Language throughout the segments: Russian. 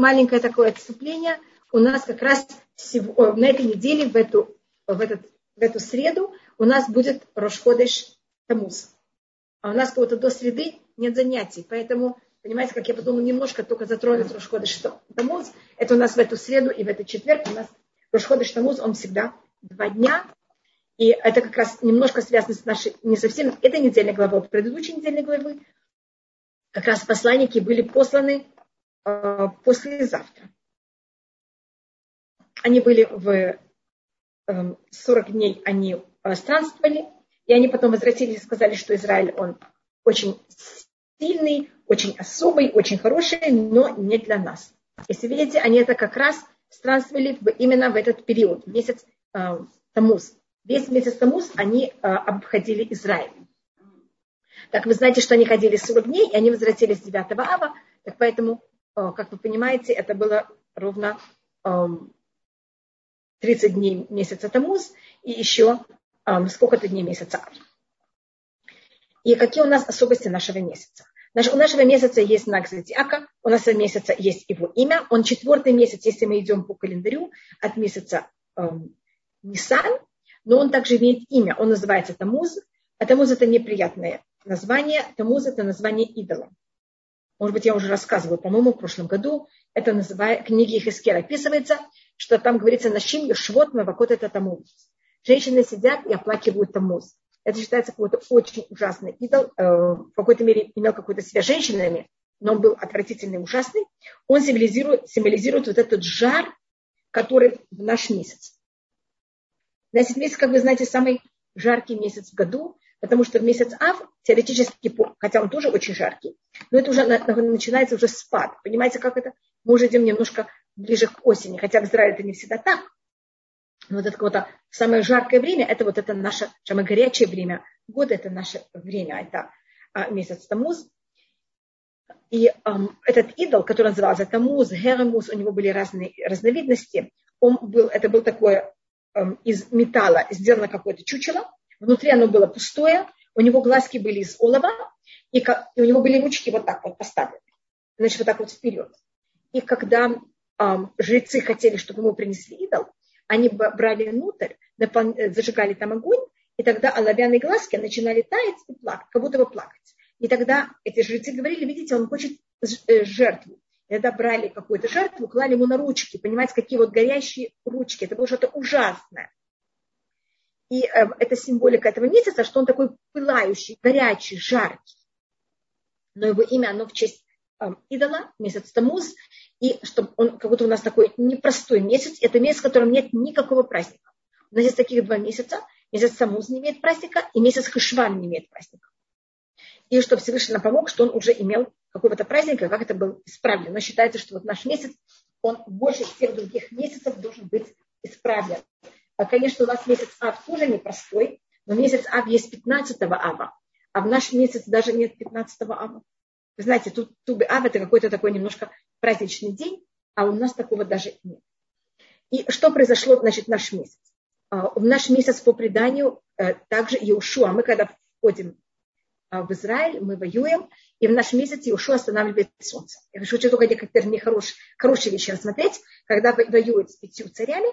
маленькое такое отступление. У нас как раз на этой неделе, в эту, в, этот, в эту среду, у нас будет Рошходыш Тамуз. А у нас кого-то до среды нет занятий. Поэтому, понимаете, как я подумала, немножко только затронуть Рошходыш Тамуз. Это у нас в эту среду и в этот четверг. У нас Рошходыш Тамуз, он всегда два дня. И это как раз немножко связано с нашей, не совсем этой недельной главой, а предыдущей недельной главы. Как раз посланники были посланы послезавтра. Они были в э, эм, 40 дней, они э, странствовали, и они потом возвратились и сказали, что Израиль, он очень сильный, очень особый, очень хороший, но не для нас. Если видите, они это как раз странствовали именно в этот период, месяц э, Тамуз. Весь месяц Тамуз они э, обходили Израиль. Так вы знаете, что они ходили 40 дней, и они возвратились 9 ава, так поэтому, э, как вы понимаете, это было ровно э, 30 дней месяца Тамуз и еще э, сколько-то дней месяца ав. И какие у нас особенности нашего месяца? У нашего месяца есть знак зодиака, у нашего месяца есть его имя. Он четвертый месяц, если мы идем по календарю, от месяца эм, Нисан, но он также имеет имя. Он называется Тамуз. А Тамуз это неприятное название. Тамуз это название идола. Может быть, я уже рассказывала, по-моему, в прошлом году. Это называется, книги Хискер описывается, что там говорится «Нашим Йошвот Мавакот это Тамуз». Женщины сидят и оплакивают Тамуз. Это считается какой-то очень ужасный идол. Э, в какой-то мере имел какую-то связь с женщинами, но он был отвратительный, ужасный. Он символизирует, символизирует вот этот жар, который в наш месяц. Значит, месяц, как вы знаете, самый жаркий месяц в году, потому что месяц Ав теоретически, хотя он тоже очень жаркий, но это уже начинается уже спад. Понимаете, как это? Мы уже идем немножко ближе к осени, хотя в Израиле это не всегда так. Но вот это самое жаркое время, это вот это наше самое горячее время года, это наше время, это а, месяц Тамуз. И эм, этот идол, который назывался Тамуз, Герамуз, у него были разные разновидности. Он был, это был такой Эм, из металла сделано какое-то чучело, внутри оно было пустое, у него глазки были из олова, и, и у него были ручки вот так вот поставлены, значит, вот так вот вперед. И когда эм, жрецы хотели, чтобы ему принесли идол, они брали внутрь, зажигали там огонь, и тогда оловянные глазки начинали таять и плакать, как будто бы плакать. И тогда эти жрецы говорили, видите, он хочет э, жертву. Когда брали какую-то жертву, клали ему на ручки. Понимаете, какие вот горящие ручки. Это было что-то ужасное. И э, это символика этого месяца, что он такой пылающий, горячий, жаркий. Но его имя, оно в честь э, идола, месяц Тамуз. И чтобы он, как будто у нас такой непростой месяц. Это месяц, в котором нет никакого праздника. У нас есть таких два месяца. Месяц Тамуз не имеет праздника, и месяц Хашван не имеет праздника. И что Всевышний нам помог, что он уже имел какого-то праздника, как это было исправлено. Но считается, что вот наш месяц, он больше всех других месяцев должен быть исправлен. А, конечно, у нас месяц Ав тоже непростой, но месяц Ав есть 15 Ава, а в наш месяц даже нет 15 Ава. Вы знаете, тут Тубы Ав это какой-то такой немножко праздничный день, а у нас такого даже нет. И что произошло, значит, наш месяц? А, в наш месяц по преданию э, также Иешуа, мы когда входим а, в Израиль, мы воюем, и в наш месяц Иошуа останавливает солнце. Я хочу только некоторые нехорошие хорошие вещи рассмотреть. Когда воюют с пятью царями,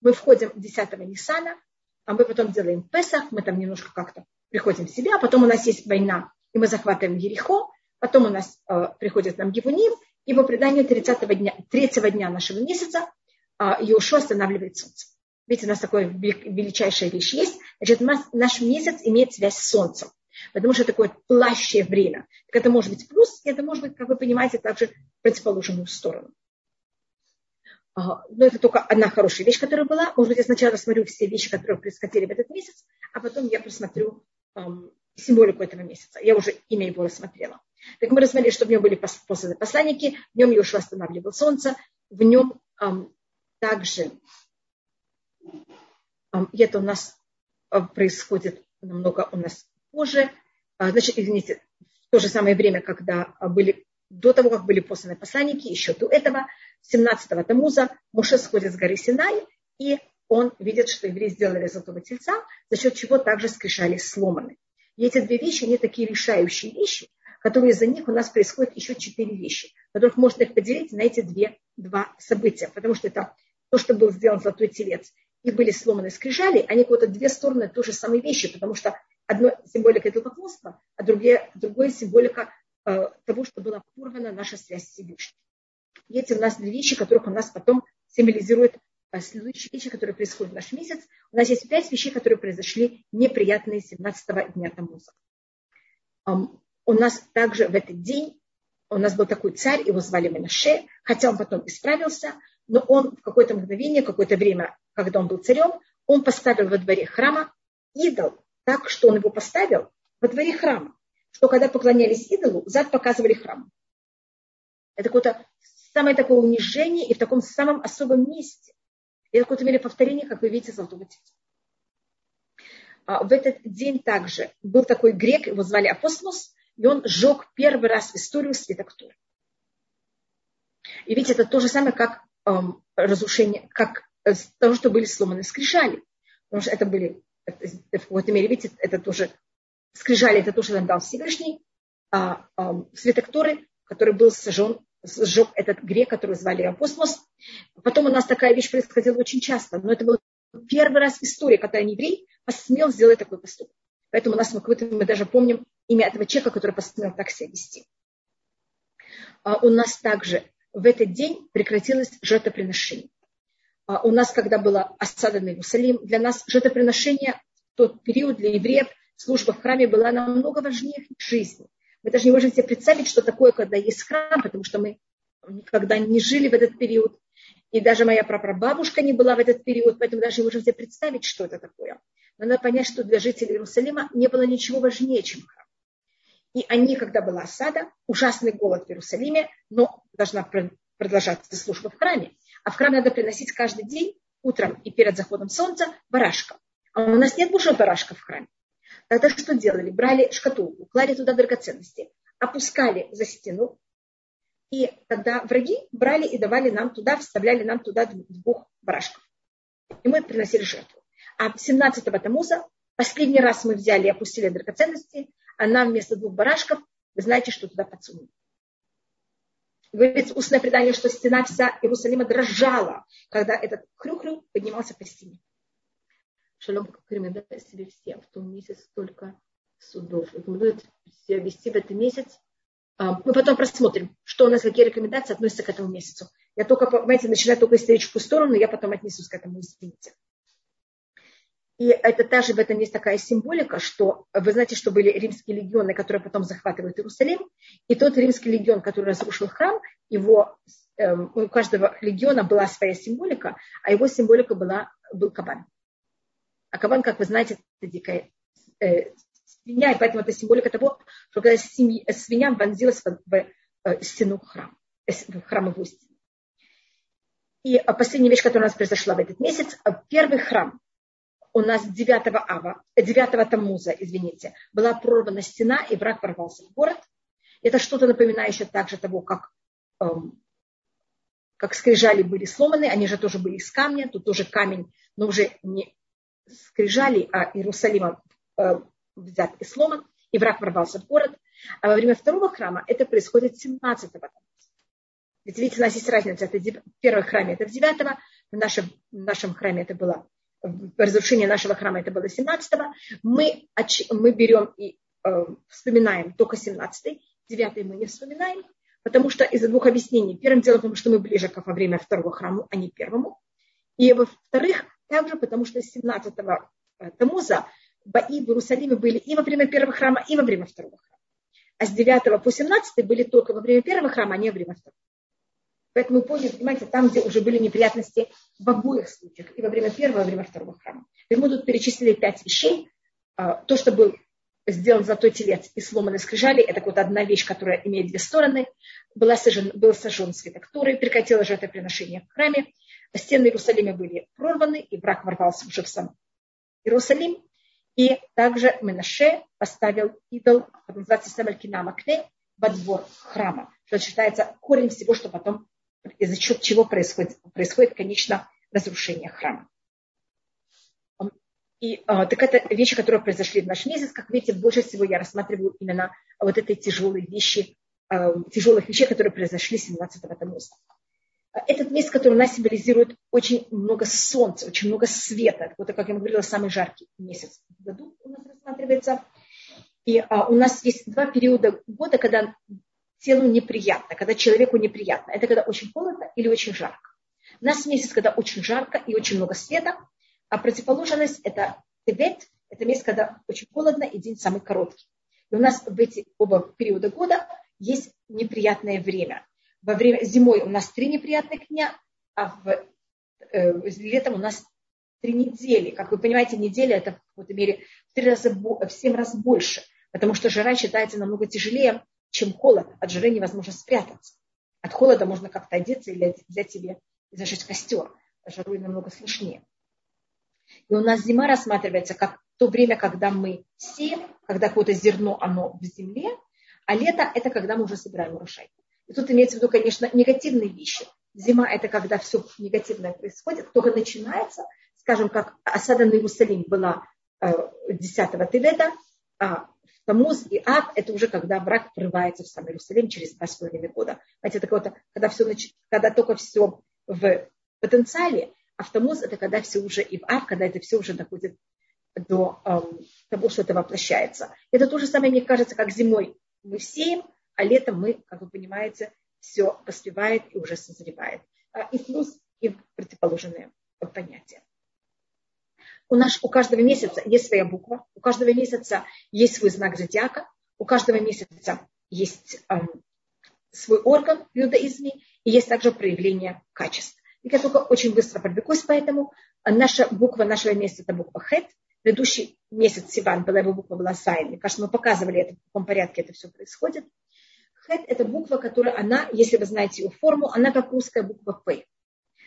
мы входим в 10 Ниссана, а мы потом делаем Песах, мы там немножко как-то приходим в себя, а потом у нас есть война, и мы захватываем Ерехо, потом у нас э, приходит нам Гивуним, и по преданию 30 дня, 3 дня нашего месяца э, Иошуа останавливает солнце. Видите, у нас такая величайшая вещь есть. Значит, наш месяц имеет связь с солнцем потому что такое плащее время. Так это может быть плюс, и это может быть, как вы понимаете, также противоположную сторону. Но это только одна хорошая вещь, которая была. Может быть, я сначала рассмотрю все вещи, которые происходили в этот месяц, а потом я просмотрю эм, символику этого месяца. Я уже имя его рассмотрела. Так мы рассмотрели, что в нем были посланы посланники, в нем Йошуа останавливал солнце, в нем эм, также эм, это у нас э, происходит намного у нас позже, а, значит, извините, в то же самое время, когда были, до того, как были посланы посланники, еще до этого, 17-го Тамуза, Муше сходит с горы Синай, и он видит, что евреи сделали золотого тельца, за счет чего также скрешали сломаны. И эти две вещи, они такие решающие вещи, которые из-за них у нас происходят еще четыре вещи, которых можно их поделить на эти две, два события, потому что это то, что был сделан золотой телец, и были сломаны скрижали, они как будто две стороны той же самой вещи, потому что одно символика этого поклонства, а другое, другое символика того, что была порвана наша связь с Всевышним. И эти у нас две вещи, которых у нас потом символизируют э, следующие вещи, которые происходят в наш месяц. У нас есть пять вещей, которые произошли неприятные 17 дня Тамуза. У нас также в этот день, у нас был такой царь, его звали Менаше, хотя он потом исправился, но он в какое-то мгновение, какое-то время, когда он был царем, он поставил во дворе храма идол, так что он его поставил во дворе храма, что когда поклонялись идолу, зад показывали храм. Это какое-то самое такое унижение и в таком самом особом месте. Это какое-то мере повторение, как вы видите, золотого тельца. А в этот день также был такой грек, его звали Апостолос, и он сжег первый раз в историю свиток Торы. И видите, это то же самое, как эм, разрушение, как э, того, что были сломаны скрижали. Потому что это были, это, в какой-то мере, видите, это тоже, скрижали, это тоже нам дал Всевышний, а эм, свиток Торы, который был сожжен, сжег этот грек, который звали Апостолос. Потом у нас такая вещь происходила очень часто, но это был первый раз в истории, когда еврей посмел сделать такой поступок. Поэтому у нас мы, мы даже помним имя этого человека, который посмел так себя вести. А у нас также в этот день прекратилось жертвоприношение. А у нас, когда была осада на Иерусалим, для нас жертвоприношение в тот период для евреев служба в храме была намного важнее жизни. Мы даже не можем себе представить, что такое, когда есть храм, потому что мы никогда не жили в этот период. И даже моя прапрабабушка не была в этот период, поэтому даже не можем себе представить, что это такое. Но надо понять, что для жителей Иерусалима не было ничего важнее, чем храм. И они, когда была осада, ужасный голод в Иерусалиме, но должна продолжаться служба в храме. А в храм надо приносить каждый день, утром и перед заходом солнца, барашка. А у нас нет больше барашка в храме. Тогда что делали? Брали шкатулку, клали туда драгоценности, опускали за стену, и тогда враги брали и давали нам туда, вставляли нам туда двух барашков. И мы приносили жертву. А 17-го Тамуза последний раз мы взяли и опустили драгоценности, а нам вместо двух барашков, вы знаете, что туда подсунули. Говорится устное предание, что стена вся Иерусалима дрожала, когда этот хрю-хрю поднимался по стене. Шалом рекомендует себе все в том месяце столько судов. Рекомендует себя вести в этот месяц а, мы потом просмотрим, что у нас, какие рекомендации относятся к этому месяцу. Я только, понимаете, начинаю только историческую сторону, я потом отнесусь к этому, извините. И это также в этом есть такая символика, что вы знаете, что были римские легионы, которые потом захватывают Иерусалим, и тот римский легион, который разрушил храм, его, эм, у каждого легиона была своя символика, а его символика была, был кабан. А кабан, как вы знаете, это дикая э, свинья, и поэтому это символика того, что когда свинья вонзилась в, в, э, стену храма, э, в храмовую стену. И э, последняя вещь, которая у нас произошла в этот месяц, первый храм у нас 9 ава, 9 Тамуза, извините, была прорвана стена, и враг ворвался в город. Это что-то напоминающее также того, как, эм, как скрижали были сломаны, они же тоже были из камня, тут тоже камень, но уже не скрижали, а Иерусалима э, взят и сломан, и враг ворвался в город. А во время второго храма это происходит 17-го. Ведь видите, у нас есть разница. Это в первом храме это в 9 в нашем, в нашем храме это было разрушение нашего храма это было 17-го. Мы, мы берем и э, вспоминаем только 17-й, 9 мы не вспоминаем, потому что из-за двух объяснений. Первым делом, потому что мы ближе как во время второго храма, а не первому. И во-вторых, также потому что 17-го э, Тамуза бои в Иерусалиме были и во время первого храма, и во время второго храма. А с 9 по 17 были только во время первого храма, а не во время второго. Поэтому поняли, понимаете, там, где уже были неприятности в обоих случаях, и во время первого, и во время второго храма. И мы тут перечислили пять вещей. А, то, что был сделан золотой телец и сломанный скрижали, это вот одна вещь, которая имеет две стороны. Была сожжен, был сожжен свиток Торы, прекратило жертвоприношение в храме. Стены Иерусалима были прорваны, и враг ворвался уже в сам Иерусалим. И также Менаше поставил идол, называется Самалькина Макне, во двор храма. Что считается корень всего, что потом, из-за чего происходит, происходит, конечно, разрушение храма. И а, так это вещи, которые произошли в наш месяц. Как видите, больше всего я рассматриваю именно вот эти тяжелые вещи, а, тяжелых вещей, которые произошли 17-го Тамуза. Этот месяц, который у нас символизирует очень много солнца, очень много света. Вот, как я говорила, самый жаркий месяц в году у нас рассматривается. И а, у нас есть два периода года, когда телу неприятно, когда человеку неприятно. Это когда очень холодно или очень жарко. У нас месяц, когда очень жарко и очень много света, а противоположность – это Тевет, это месяц, когда очень холодно и день самый короткий. И у нас в эти оба периода года есть неприятное время. Во время зимой у нас три неприятных дня, а в, э, летом у нас три недели. Как вы понимаете, неделя это в какой-то мере в, три раза, в семь раз больше, потому что жара считается намного тяжелее, чем холод. От жары невозможно спрятаться. От холода можно как-то одеться или взять себе и зажечь костер. Жару намного сложнее. И у нас зима рассматривается как то время, когда мы сеем, когда какое-то зерно, оно в земле, а лето – это когда мы уже собираем урожай. И тут имеется в виду, конечно, негативные вещи. Зима – это когда все негативное происходит, только начинается, скажем, как осада на Иерусалим была 10-го э, Тевета, а в Тамуз и Ав – это уже когда враг врывается в сам Иерусалим через два с половиной года. Знаете, это вот, когда, все, когда только все в потенциале, Автомоз – это когда все уже и в ав, когда это все уже доходит до эм, того, что это воплощается. Это то же самое, мне кажется, как зимой мы сеем, а летом мы, как вы понимаете, все поспевает и уже созревает. А, и плюс и противоположные понятия. У, нас, у каждого месяца есть своя буква, у каждого месяца есть свой знак зодиака, у каждого месяца есть эм, свой орган в иудаизме, и есть также проявление качеств. Я только очень быстро пробегусь, поэтому наша буква нашего месяца это буква Хет. Предыдущий месяц Сиван была его буква была Заин. Мне кажется, мы показывали это, в каком порядке это все происходит. Хет это буква, которая она, если вы знаете ее форму, она как русская буква П.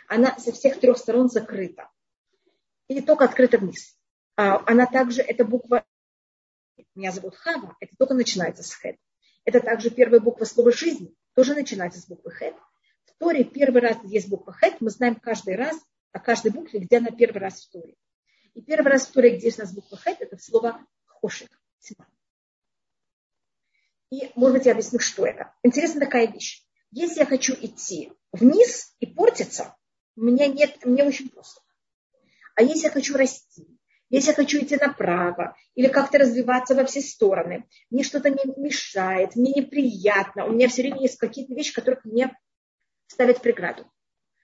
Она со всех трех сторон закрыта. И только открыта вниз. А она также, эта буква, меня зовут Хава, это только начинается с Хет. Это также первая буква слова жизни, тоже начинается с буквы Хет. Торе первый раз есть буква Хет, мы знаем каждый раз о каждой букве, где она первый раз в Торе. И первый раз в Торе, где есть у нас буква Хет, это слово хошик, тьма. И, может быть, я объясню, что это. Интересная такая вещь. Если я хочу идти вниз и портиться, у меня нет, мне очень просто. А если я хочу расти, если я хочу идти направо или как-то развиваться во все стороны, мне что-то не мешает, мне неприятно, у меня все время есть какие-то вещи, которых мне ставят преграду.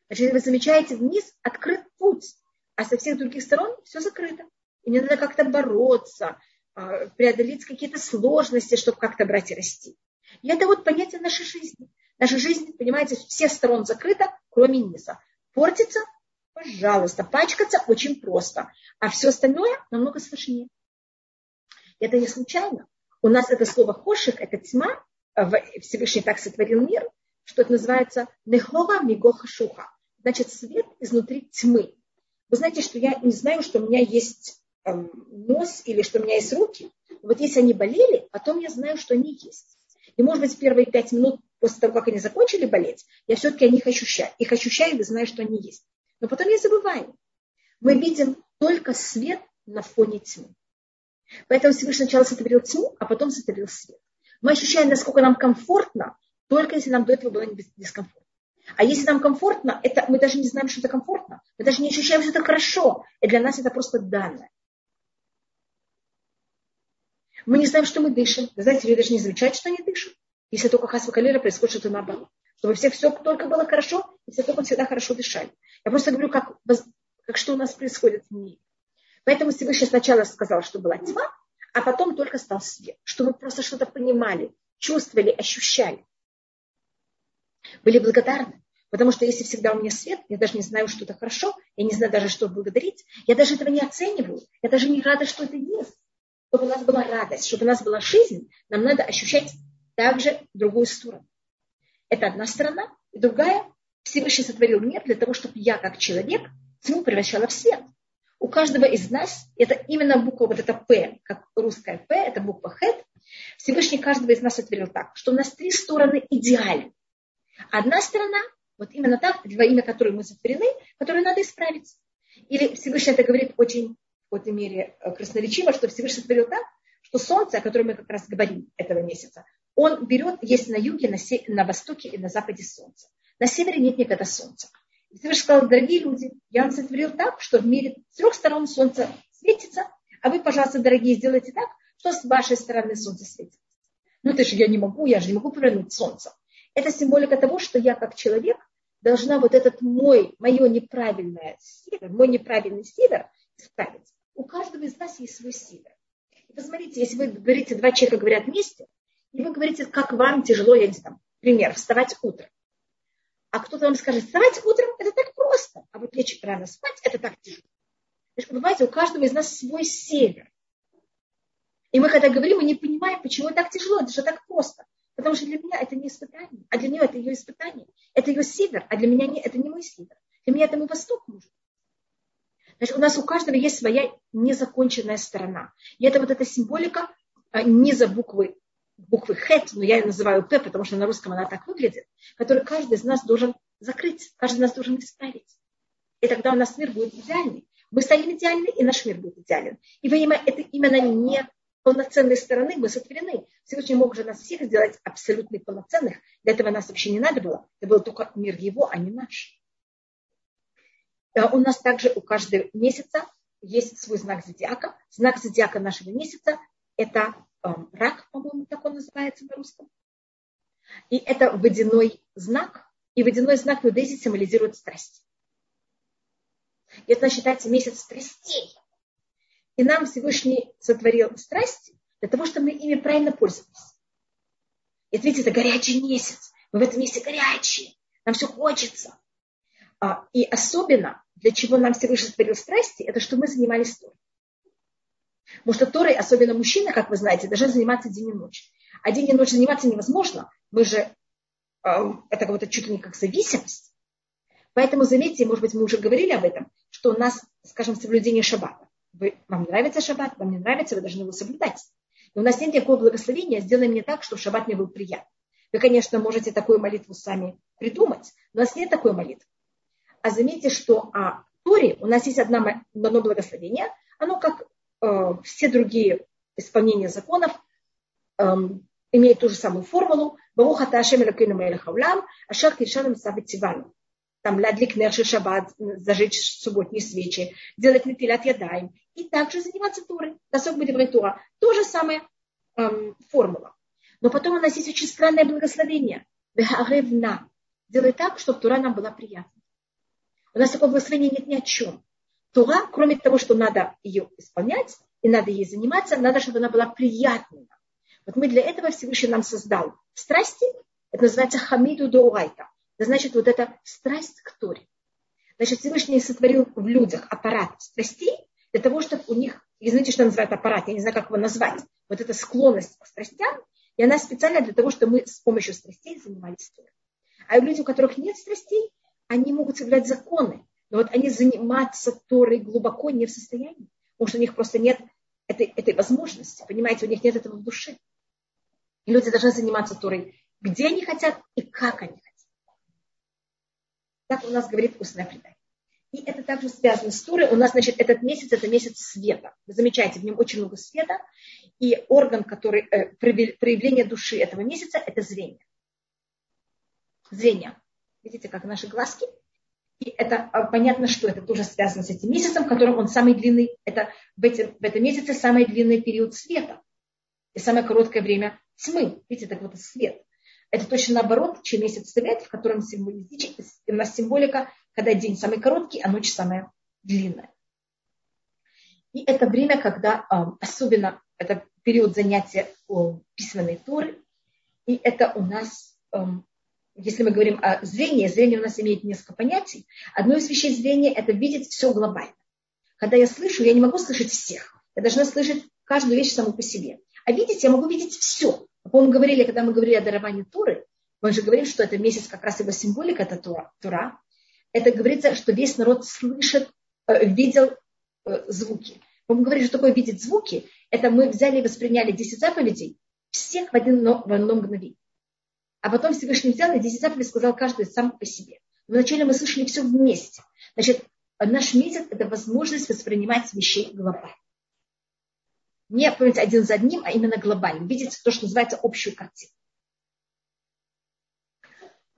Значит, вы замечаете, вниз открыт путь, а со всех других сторон все закрыто. И мне надо как-то бороться, преодолеть какие-то сложности, чтобы как-то брать и расти. И это вот понятие нашей жизни. Наша жизнь, понимаете, с всех сторон закрыта, кроме низа. Портится, пожалуйста, пачкаться очень просто. А все остальное намного сложнее. Это не случайно. У нас это слово хошик, это тьма, Всевышний так сотворил мир, что это называется нехова мигоха шуха. Значит, свет изнутри тьмы. Вы знаете, что я не знаю, что у меня есть нос или что у меня есть руки. Вот если они болели, потом я знаю, что они есть. И может быть, первые пять минут после того, как они закончили болеть, я все-таки о них ощущаю. Их ощущаю и знаю, что они есть. Но потом я забываю. Мы видим только свет на фоне тьмы. Поэтому Всевышний сначала сотворил тьму, а потом сотворил свет. Мы ощущаем, насколько нам комфортно, только если нам до этого было дискомфортно. А если нам комфортно, это, мы даже не знаем, что это комфортно. Мы даже не ощущаем, что это хорошо. И для нас это просто данное. Мы не знаем, что мы дышим. Знаете, люди даже не замечают, что они дышат. Если только хасва калера происходит что-то наоборот. Чтобы всех все только было хорошо, и все только всегда хорошо дышали. Я просто говорю, как, как что у нас происходит в мире. Поэтому Всевышний сначала сказал, что была тьма, а потом только стал свет. Чтобы просто что-то понимали, чувствовали, ощущали были благодарны. Потому что если всегда у меня свет, я даже не знаю, что это хорошо, я не знаю даже, что благодарить, я даже этого не оцениваю, я даже не рада, что это есть. Чтобы у нас была радость, чтобы у нас была жизнь, нам надо ощущать также другую сторону. Это одна сторона, и другая. Всевышний сотворил мир для того, чтобы я, как человек, тьму превращала в свет. У каждого из нас, это именно буква вот эта П, как русская П, это буква Х. Всевышний каждого из нас сотворил так, что у нас три стороны идеальны. Одна сторона, вот именно так, во имя которой мы сотворены, которую надо исправить. Или Всевышний это говорит очень в какой-то мере э, красноречиво, что Всевышний сотворил так, что солнце, о котором мы как раз говорим этого месяца, он берет, есть на юге, на, се, на востоке и на западе солнце. На севере нет никогда солнца. И Всевышний сказал, дорогие люди, я вам сотворил так, что в мире с трех сторон солнце светится, а вы, пожалуйста, дорогие, сделайте так, что с вашей стороны солнце светится. Ну, это же я не могу, я же не могу повернуть солнце. Это символика того, что я как человек должна вот этот мой, мое неправильное север, мой неправильный север исправить. У каждого из нас есть свой север. И посмотрите, если вы говорите, два человека говорят вместе, и вы говорите, как вам тяжело, я не знаю, пример, вставать утром. А кто-то вам скажет, вставать утром это так просто, а вот лечь рано спать это так тяжело. Значит, понимаете, у каждого из нас свой север. И мы когда говорим, мы не понимаем, почему так тяжело, это же так просто. Потому что для меня это не испытание, а для нее это ее испытание. Это ее север, а для меня не, это не мой север. Для меня это мой восток может. Значит, у нас у каждого есть своя незаконченная сторона. И это вот эта символика а, низа буквы, буквы хет, но я ее называю п, потому что на русском она так выглядит, которую каждый из нас должен закрыть, каждый из нас должен исправить. И тогда у нас мир будет идеальный. Мы станем идеальны, и наш мир будет идеален. И вы это именно не полноценной стороны мы сотворены. Всевышний мог же нас всех сделать абсолютно полноценных. Для этого нас вообще не надо было. Это был только мир его, а не наш. Э, у нас также у каждого месяца есть свой знак зодиака. Знак зодиака нашего месяца – это эм, рак, по-моему, так он называется на русском. И это водяной знак. И водяной знак в иудаизме символизирует страсть. И это считается месяц страстей. И нам Всевышний сотворил страсти для того, чтобы мы ими правильно пользовались. И видите, это горячий месяц. Мы в этом месяце горячие. Нам все хочется. А, и особенно, для чего нам Всевышний сотворил страсти, это что мы занимались Торой. Потому что Торой, особенно мужчина, как вы знаете, должен заниматься день и ночь. А день и ночь заниматься невозможно. Мы же, это как то чуть ли не как зависимость. Поэтому заметьте, может быть, мы уже говорили об этом, что у нас, скажем, соблюдение шаббата. Вы, вам нравится шаббат, вам не нравится, вы должны его соблюдать. Но у нас нет никакого благословения, сделай мне так, чтобы шаббат мне был приятный. Вы, конечно, можете такую молитву сами придумать, но у нас нет такой молитвы. А заметьте, что о Торе у нас есть одно, одно благословение, оно, как э, все другие исполнения законов, э, имеет ту же самую формулу. Баруха Ташем Элакейну Мелех Аулам, Ашар Киршаном Сабит Тивану там лядлик нерши шаббат, зажечь субботние свечи, делать напилят ядаем. И также заниматься турой. Досок будет тура. То же самое эм, формула. Но потом у нас есть очень странное благословение. Делай так, чтобы тура нам была приятна. У нас такого благословения нет ни о чем. Тура, кроме того, что надо ее исполнять, и надо ей заниматься, надо, чтобы она была приятной. Вот мы для этого Всевышний нам создал страсти, это называется хамиду доурайта. Это значит вот эта страсть к Торе. Значит, Всевышний сотворил в людях аппарат страстей для того, чтобы у них, и знаете, что называют аппарат, я не знаю, как его назвать, вот эта склонность к страстям, и она специально для того, чтобы мы с помощью страстей занимались Торой. А люди, у которых нет страстей, они могут соблюдать законы, но вот они заниматься Торой глубоко не в состоянии, потому что у них просто нет этой, этой возможности, понимаете, у них нет этого в душе. И люди должны заниматься Торой, где они хотят и как они хотят. Так у нас говорит устное предание. И это также связано с Турой. У нас, значит, этот месяц – это месяц света. Вы замечаете, в нем очень много света. И орган, который, э, проявление души этого месяца – это зрение. Зрение. Видите, как наши глазки? И это а, понятно, что это тоже связано с этим месяцем, в котором он самый длинный. Это в, эти, в этом месяце самый длинный период света. И самое короткое время тьмы. Видите, так вот свет. Это точно наоборот, чем месяц Тевет, в котором у нас символика, когда день самый короткий, а ночь самая длинная. И это время, когда особенно это период занятия письменной туры. И это у нас, если мы говорим о зрении, зрение у нас имеет несколько понятий. Одно из вещей зрения – это видеть все глобально. Когда я слышу, я не могу слышать всех. Я должна слышать каждую вещь саму по себе. А видеть я могу видеть все. По-моему, говорили, когда мы говорили о даровании Туры, мы же говорили, что это месяц как раз его символика, это Тура. Тура. Это говорится, что весь народ слышит, э, видел э, звуки. Мы говорили, что такое видеть звуки. Это мы взяли и восприняли 10 заповедей, всех в, один, в одно мгновение. А потом Всевышний взял и 10 заповедей сказал каждый сам по себе. Вначале мы слышали все вместе. Значит, наш месяц – это возможность воспринимать вещей глобально. Не, помните, один за одним, а именно глобально. Видеть то, что называется общую картину.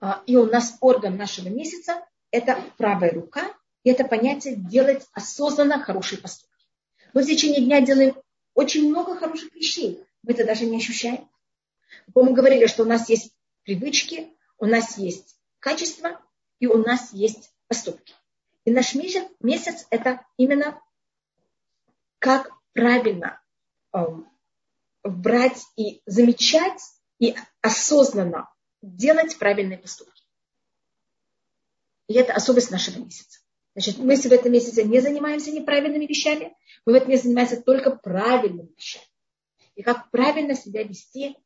А, и у нас орган нашего месяца – это правая рука, и это понятие делать осознанно хорошие поступки. Мы в течение дня делаем очень много хороших вещей. Мы это даже не ощущаем. Мы говорили, что у нас есть привычки, у нас есть качества и у нас есть поступки. И наш месяц, месяц это именно как правильно эм, брать и замечать и осознанно делать правильные поступки. И это особенность нашего месяца. Значит, мы в этом месяце не занимаемся неправильными вещами, мы в этом месяце занимаемся только правильными вещами. И как правильно себя вести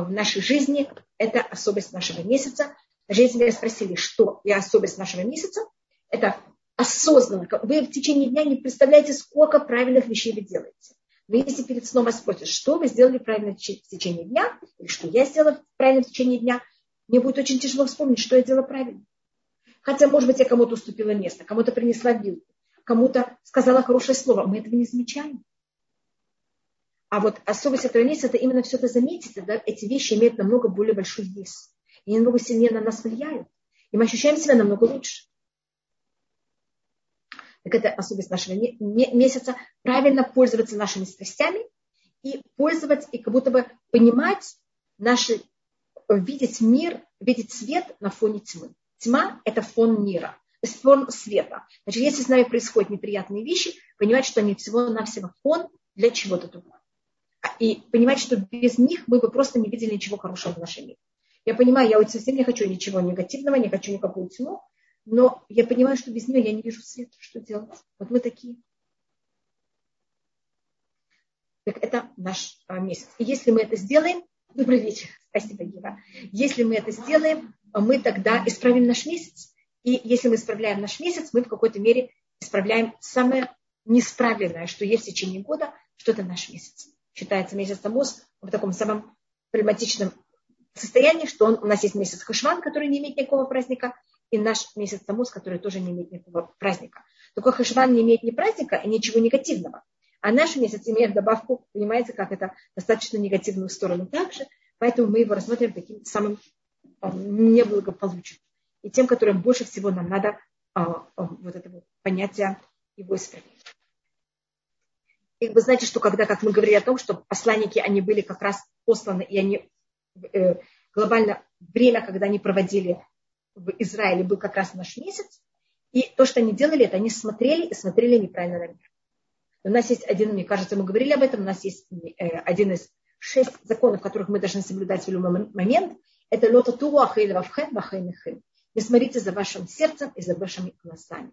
в нашей жизни, это особенность нашего месяца. Даже если меня спросили, что я особенность нашего месяца, это осознанно. Вы в течение дня не представляете, сколько правильных вещей вы делаете. Но если перед сном вас спросят, что вы сделали правильно в течение дня, или что я сделала правильно в течение дня, мне будет очень тяжело вспомнить, что я делала правильно. Хотя, может быть, я кому-то уступила место, кому-то принесла вилку, кому-то сказала хорошее слово. Мы этого не замечаем. А вот особость этого месяца, это именно все это заметить, да, эти вещи имеют намного более большой вес. И намного сильнее на нас влияют. И мы ощущаем себя намного лучше. Так это особенность нашего месяца. Правильно пользоваться нашими страстями и пользоваться, и как будто бы понимать наши, видеть мир, видеть свет на фоне тьмы. Тьма – это фон мира, фон света. Значит, если с нами происходят неприятные вещи, понимать, что они всего-навсего фон для чего-то другого. И понимать, что без них мы бы просто не видели ничего хорошего в нашей мире. Я понимаю, я совсем не хочу ничего негативного, не хочу никакую тьму, но я понимаю, что без нее я не вижу света. Что делать? Вот мы такие. Так это наш а, месяц. И если мы это сделаем, добрый вечер, спасибо, Ева. Если мы это сделаем, мы тогда исправим наш месяц. И если мы исправляем наш месяц, мы в какой-то мере исправляем самое несправленное, что есть в течение года, что это наш месяц. Считается месяц Тамуз в таком самом проблематичном состоянии, что он, у нас есть месяц Хашван, который не имеет никакого праздника, и наш месяц Тамуз, который тоже не имеет никакого праздника. Только Хашван не имеет ни праздника и ничего негативного. А наш месяц имеет добавку, понимаете, как это достаточно негативную сторону также, поэтому мы его рассмотрим таким самым неблагополучен. И тем, которым больше всего нам надо а, а, вот этого понятия его исправить. И вы знаете, что когда, как мы говорили о том, что посланники, они были как раз посланы, и они э, глобально время, когда они проводили в Израиле, был как раз наш месяц. И то, что они делали, это они смотрели и смотрели неправильно на мир. У нас есть один, мне кажется, мы говорили об этом, у нас есть э, один из шесть законов, которых мы должны соблюдать в любой момент – это лота ахейли вавхем вахейнехем. Не смотрите за вашим сердцем и за вашими глазами.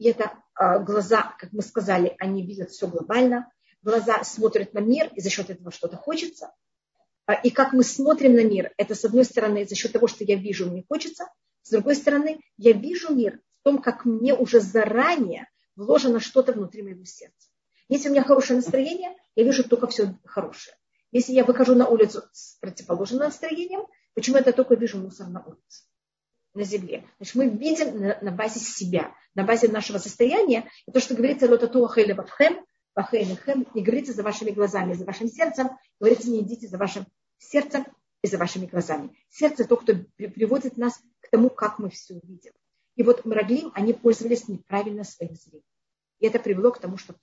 И это а, глаза, как мы сказали, они видят все глобально. Глаза смотрят на мир, и за счет этого что-то хочется. А, и как мы смотрим на мир, это с одной стороны за счет того, что я вижу, мне хочется. С другой стороны, я вижу мир в том, как мне уже заранее вложено что-то внутри моего сердца. Если у меня хорошее настроение, я вижу только все хорошее. Если я выхожу на улицу с противоположным настроением, Почему я только вижу мусор на улице, на земле? Значит, мы видим на, на базе себя, на базе нашего состояния. И то, что говорится лотату бабхем, бахейнахем, не говорится за вашими глазами, за вашим сердцем, говорится не идите за вашим сердцем и за вашими глазами. Сердце то, кто приводит нас к тому, как мы все видим. И вот Мраглим, они пользовались неправильно своим зрением. И это привело к тому, что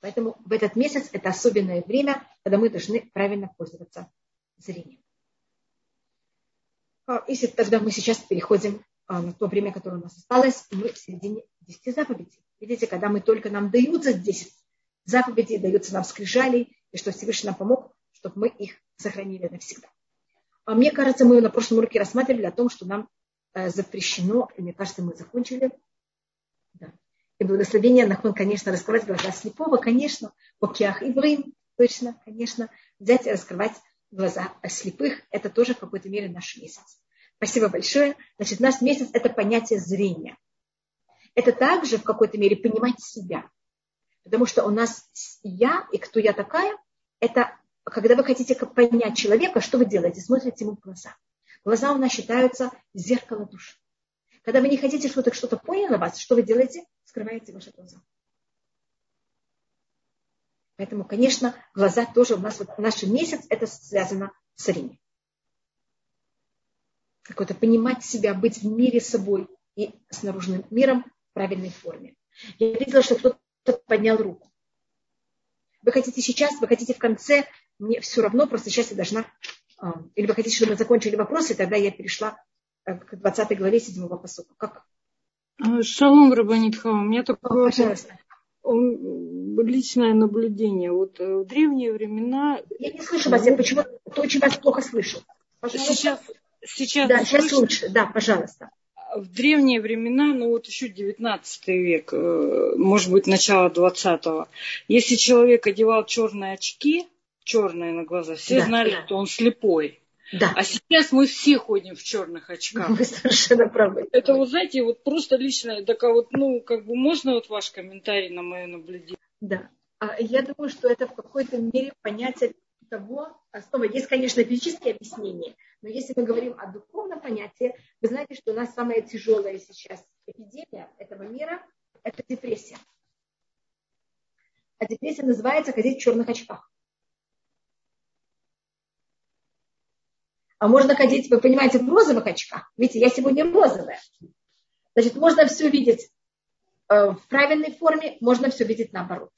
Поэтому в этот месяц это особенное время, когда мы должны правильно пользоваться зрением. А, если тогда мы сейчас переходим а, на то время, которое у нас осталось, мы в середине 10 заповедей. Видите, когда мы только нам даются 10 заповедей, даются нам скрижали, и что Всевышний нам помог, чтобы мы их сохранили навсегда. А мне кажется, мы на прошлом уроке рассматривали о том, что нам э, запрещено, и мне кажется, мы закончили. Да. И благословение Нахман, конечно, раскрывать глаза слепого, конечно, океах и Иврим, точно, конечно, взять и раскрывать глаза слепых, это тоже в какой-то мере наш месяц. Спасибо большое. Значит, наш месяц – это понятие зрения. Это также в какой-то мере понимать себя. Потому что у нас я и кто я такая, это когда вы хотите понять человека, что вы делаете? Смотрите ему в глаза. Глаза у нас считаются зеркало души. Когда вы не хотите, чтобы что-то поняло вас, что вы делаете? Скрываете ваши глаза. Поэтому, конечно, глаза тоже у нас, вот наш месяц, это связано с Риме. Какое-то понимать себя, быть в мире с собой и с наружным миром в правильной форме. Я видела, что кто-то поднял руку. Вы хотите сейчас, вы хотите в конце, мне все равно, просто сейчас я должна... А, или вы хотите, чтобы мы закончили вопросы, тогда я перешла э, к 20 главе 7 посука. Как? А, шалом, Рабанит У меня такое Пожалуйста. Личное наблюдение. Вот э, в древние времена... Я не слышу вас, я почему-то очень вас плохо слышу. Пожалуйста. Сейчас, сейчас, да, сейчас лучше. Да, пожалуйста в древние времена, ну вот еще 19 век, э, может быть, начало 20-го, если человек одевал черные очки, черные на глаза, все да, знали, да. что он слепой. Да. А сейчас мы все ходим в черных очках. Вы совершенно правы. Это, вот знаете, вот просто личное, так а вот, ну, как бы можно вот ваш комментарий на мое наблюдение? Да. А я думаю, что это в какой-то мере понятие того, основа. Есть, конечно, физические объяснения, но если мы говорим о духовном понятии, вы знаете, что у нас самая тяжелая сейчас эпидемия этого мира – это депрессия. А депрессия называется ходить в черных очках. А можно ходить, вы понимаете, в розовых очках. Видите, я сегодня розовая. Значит, можно все видеть э, в правильной форме, можно все видеть наоборот.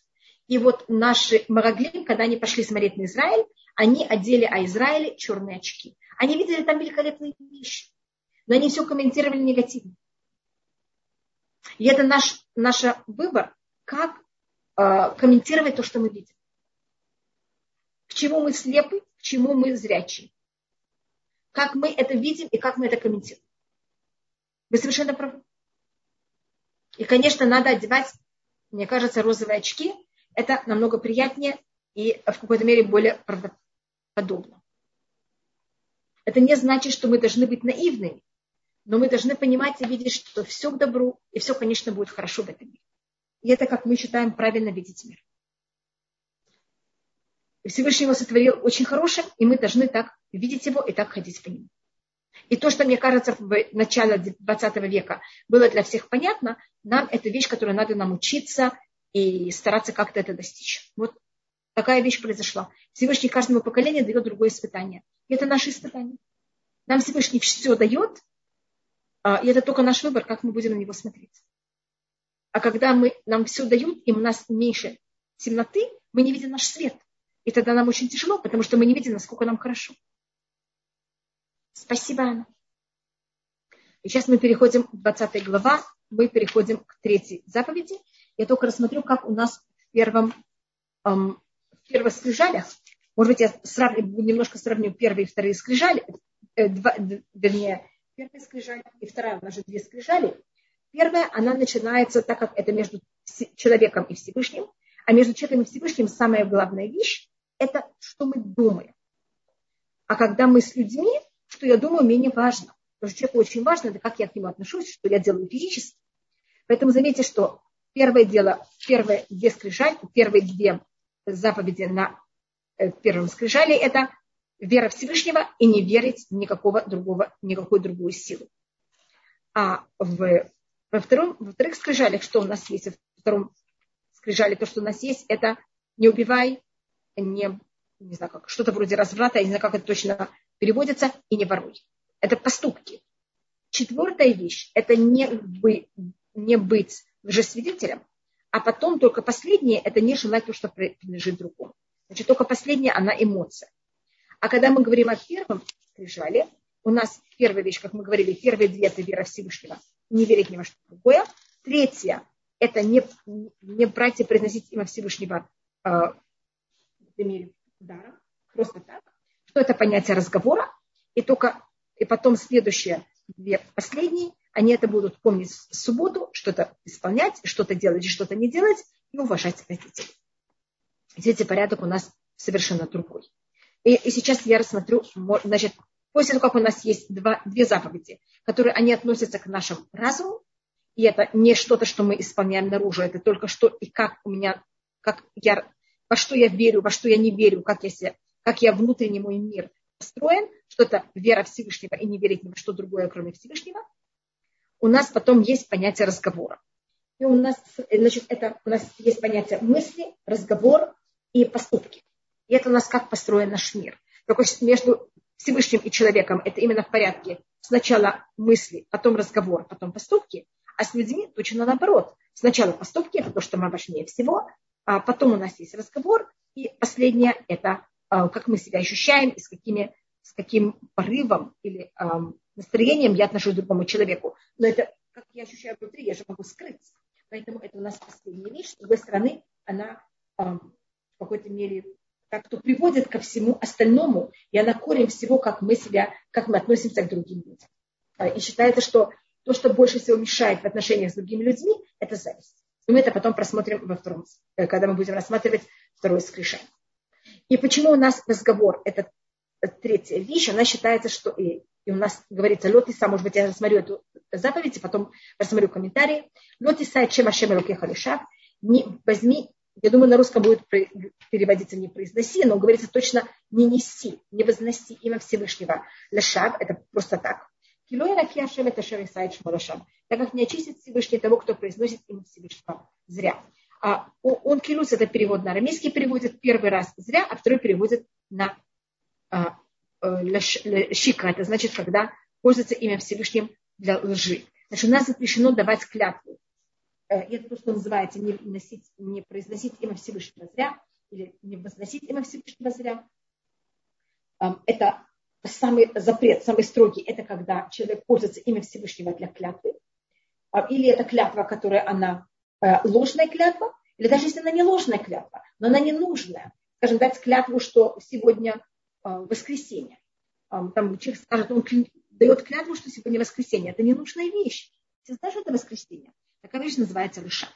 И вот наши Мараглим, когда они пошли смотреть на Израиль, они одели о Израиле черные очки. Они видели там великолепные вещи, но они все комментировали негативно. И это наш, наш выбор, как э, комментировать то, что мы видим. К чему мы слепы, к чему мы зрячие. Как мы это видим и как мы это комментируем. Вы совершенно правы. И, конечно, надо одевать, мне кажется, розовые очки, это намного приятнее и в какой-то мере более правдоподобно. Это не значит, что мы должны быть наивными, но мы должны понимать и видеть, что все к добру, и все, конечно, будет хорошо в этом мире. И это, как мы считаем, правильно видеть мир. Всевышний его сотворил очень хорошим, и мы должны так видеть его и так ходить по нему. И то, что, мне кажется, в начале 20 века было для всех понятно, нам это вещь, которую надо нам учиться и стараться как-то это достичь. Вот такая вещь произошла. Всевышний каждому поколению дает другое испытание. И это наше испытание. Нам Всевышний все дает, а, и это только наш выбор, как мы будем на него смотреть. А когда мы, нам все дают, и у нас меньше темноты, мы не видим наш свет. И тогда нам очень тяжело, потому что мы не видим, насколько нам хорошо. Спасибо, Анна. И сейчас мы переходим к 20 глава, мы переходим к третьей заповеди. Я только рассмотрю, как у нас в первом, эм, в первых скрижалях, может быть, я сравню, немножко сравню первые и вторые скрижали, э, два, вернее, первая скрижаль и вторая, у нас же две скрижали. Первая, она начинается, так как это между человеком и Всевышним, а между человеком и Всевышним самая главная вещь – это что мы думаем. А когда мы с людьми, что я думаю, менее важно. Потому что человеку очень важно, это как я к нему отношусь, что я делаю физически. Поэтому заметьте, что Первое дело, первые две скрижали, первые две заповеди на э, первом скрижали – это вера Всевышнего и не верить никакого другого, никакую другую силу. А в, во, втором, во вторых скрижалях, что у нас есть? Во втором скрижале то, что у нас есть, это не убивай, не, не знаю как, что-то вроде разврата, я не знаю, как это точно переводится, и не воруй. Это поступки. Четвертая вещь – это не, бы, не быть лжесвидетелем, а потом только последнее – это не желать то, что принадлежит другому. Значит, только последнее – она эмоция. А когда мы говорим о первом скрижале, у нас первая вещь, как мы говорили, первые две – это вера Всевышнего, не верить ни во что другое. Третья – это не, не брать и произносить имя Всевышнего э, в даром, просто так. Что это понятие разговора. И только и потом следующее, две последние – они это будут помнить в субботу, что-то исполнять, что-то делать и что-то не делать, и уважать родителей. Третий порядок у нас совершенно другой. И, и сейчас я рассмотрю, значит, после того, как у нас есть два, две заповеди, которые они относятся к нашему разуму, и это не что-то, что мы исполняем наружу, это только что и как у меня, как я, во что я верю, во что я не верю, как я, себя, как я внутренний мой мир построен, что это вера Всевышнего и не верить ни во что другое, кроме Всевышнего – у нас потом есть понятие разговора. И у нас, значит, это, у нас есть понятие мысли, разговор и поступки. И это у нас как построен наш мир. Только между Всевышним и человеком это именно в порядке. Сначала мысли, потом разговор, потом поступки. А с людьми точно наоборот. Сначала поступки, это то, что мы важнее всего, а потом у нас есть разговор, и последнее это а, как мы себя ощущаем и с, какими, с каким порывом или настроением я отношусь к другому человеку. Но это, как я ощущаю внутри, я же могу скрыть. Поэтому это у нас последняя вещь. С другой стороны, она в какой-то мере как-то приводит ко всему остальному, и она корень всего, как мы себя, как мы относимся к другим людям. А, и считается, что то, что больше всего мешает в отношениях с другими людьми, это зависть. Мы это потом просмотрим во втором, э, когда мы будем рассматривать второе скрижение. И почему у нас разговор, это третья вещь, она считается, что и, и у нас говорится, лед иса, может быть, я рассмотрю эту заповедь, и потом рассмотрю комментарии. Лед иса, чем ашем рукеха лишав, не возьми, я думаю, на русском будет переводиться не произноси, но говорится точно не неси, не возноси имя Всевышнего. Лешав, это просто так. Так как не очистит Всевышний того, кто произносит имя Всевышнего зря. А он килус, это перевод на арамейский переводит первый раз зря, а второй переводит на а, э, щика. Это значит, когда пользуется имя Всевышним для лжи. Значит, у нас запрещено давать клятву. Э, это то, что называется не, носить, не произносить имя Всевышнего зря или не возносить имя Всевышнего зря. Это самый запрет, самый строгий, это когда человек пользуется имя Всевышнего для клятвы. А, или это клятва, которая она Э, ложная клятва, или даже если она не ложная клятва, но она не нужная. Скажем, дать клятву, что сегодня э, воскресенье. Там человек скажет, он дает клятву, что сегодня воскресенье. Это ненужная вещь. Ты знаешь, это воскресенье? Такая вещь называется лыша.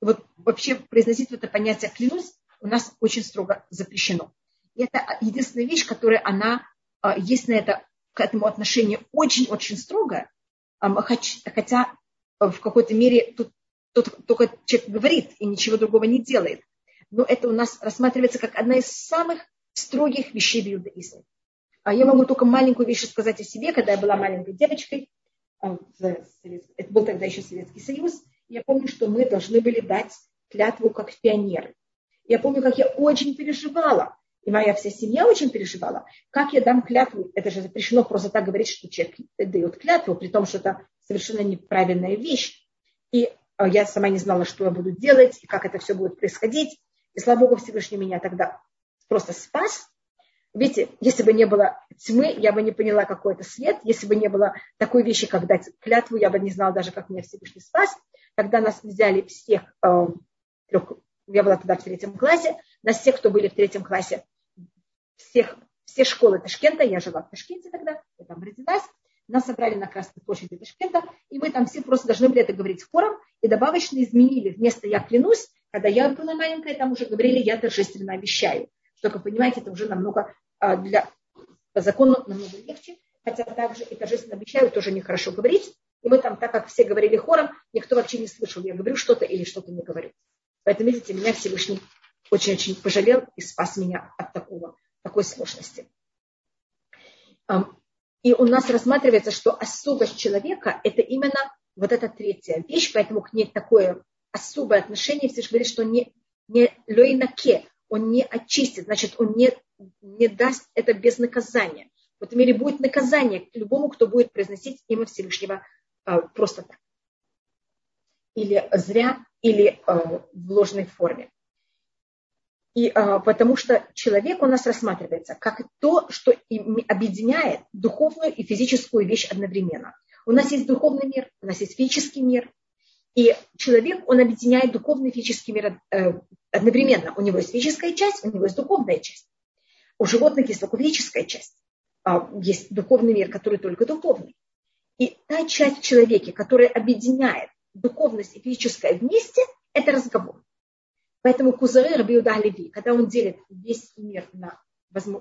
Вот вообще произносить это понятие клянусь у нас очень строго запрещено. И это единственная вещь, которая она, э, есть на это, к этому отношение очень-очень строго, хотя в какой-то мере тут Тут только человек говорит и ничего другого не делает. Но это у нас рассматривается как одна из самых строгих вещей в иудаизме. А я могу только маленькую вещь сказать о себе, когда я была маленькой девочкой. А, это был тогда еще Советский Союз. Я помню, что мы должны были дать клятву как пионеры. Я помню, как я очень переживала, и моя вся семья очень переживала, как я дам клятву. Это же запрещено просто так говорить, что человек дает клятву, при том, что это совершенно неправильная вещь. И а я сама не знала, что я буду делать и как это все будет происходить. И слава Богу, Всевышний меня тогда просто спас. Видите, если бы не было тьмы, я бы не поняла, какой это свет. Если бы не было такой вещи, как дать клятву, я бы не знала даже, как меня Всевышний спас. Когда нас взяли всех, э, я была тогда в третьем классе, нас всех, кто были в третьем классе, всех, все школы Ташкента, я жила в Ташкенте тогда, я там родилась, нас собрали на Красной площади Ташкента, и мы там все просто должны были это говорить хором, и добавочно изменили. Вместо «я клянусь», когда я была маленькая, там уже говорили «я торжественно обещаю». Вы понимаете, это уже намного а, для, по закону намного легче, хотя также и торжественно обещаю тоже нехорошо говорить. И мы там, так как все говорили хором, никто вообще не слышал, я говорю что-то или что-то не говорю. Поэтому, видите, меня Всевышний очень-очень пожалел и спас меня от такого, такой сложности. И у нас рассматривается, что особость человека – это именно вот эта третья вещь, поэтому к ней такое особое отношение. Все говорит, что не, не лойнаке, он не очистит, значит, он не, не даст это без наказания. В этом мире будет наказание любому, кто будет произносить имя Всевышнего а, просто так. Или зря, или а, в ложной форме. И, а, потому что человек у нас рассматривается как то, что объединяет духовную и физическую вещь одновременно. У нас есть духовный мир, у нас есть физический мир. И человек, он объединяет духовный и физический мир э, одновременно. У него есть физическая часть, у него есть духовная часть. У животных есть только физическая часть. А есть духовный мир, который только духовный. И та часть в человеке, которая объединяет духовность и физическое вместе, это разговор. Поэтому Кузары Рабиуда Леви, когда он делит весь мир на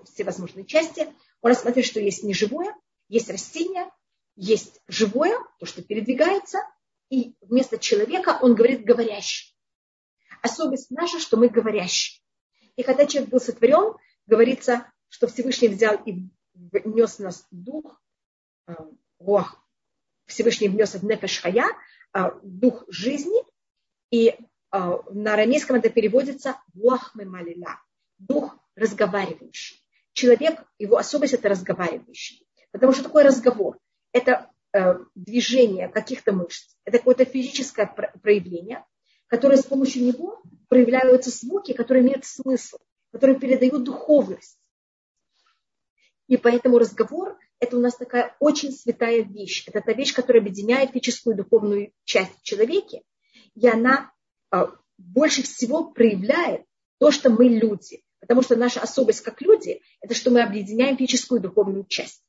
все возможные части, он рассматривает, что есть неживое, есть растение, есть живое, то, что передвигается, и вместо человека он говорит говорящий. Особенность наша, что мы говорящие. И когда человек был сотворен, говорится, что Всевышний взял и внес в нас дух, э, Всевышний внес в нефеш хая, дух жизни, и на арамейском это переводится вахмы малила, дух разговаривающий. Человек, его особость это разговаривающий. Потому что такой разговор? Это э, движение каких-то мышц, это какое-то физическое проявление, которое с помощью него проявляются звуки, которые имеют смысл, которые передают духовность. И поэтому разговор – это у нас такая очень святая вещь. Это та вещь, которая объединяет физическую и духовную часть в человеке. И она больше всего проявляет то, что мы люди. Потому что наша особость как люди – это что мы объединяем физическую и духовную часть.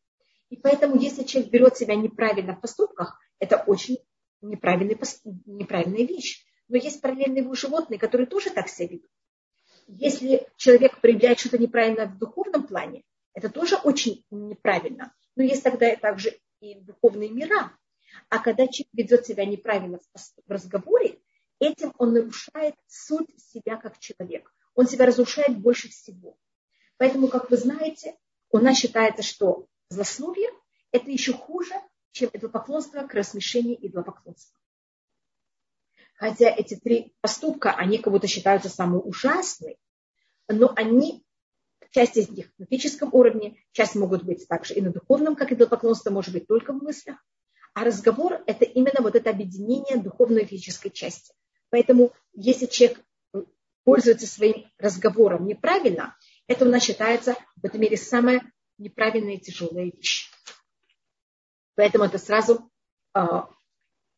И поэтому, если человек берет себя неправильно в поступках, это очень неправильный, неправильная вещь. Но есть параллельные его животные, которые тоже так себя ведут. Если человек проявляет что-то неправильно в духовном плане, это тоже очень неправильно. Но есть тогда также и духовные мира. А когда человек ведет себя неправильно в разговоре, этим он нарушает суть себя как человек. Он себя разрушает больше всего. Поэтому, как вы знаете, у нас считается, что злословие – это еще хуже, чем идолопоклонство к рассмешению идолопоклонства. Хотя эти три поступка, они как будто считаются самые ужасные, но они, часть из них на физическом уровне, часть могут быть также и на духовном, как идолопоклонство может быть только в мыслях. А разговор – это именно вот это объединение духовной и физической части. Поэтому, если человек пользуется своим разговором неправильно, это у нас считается в этом мире самая неправильная и тяжелая вещь. Поэтому это сразу э,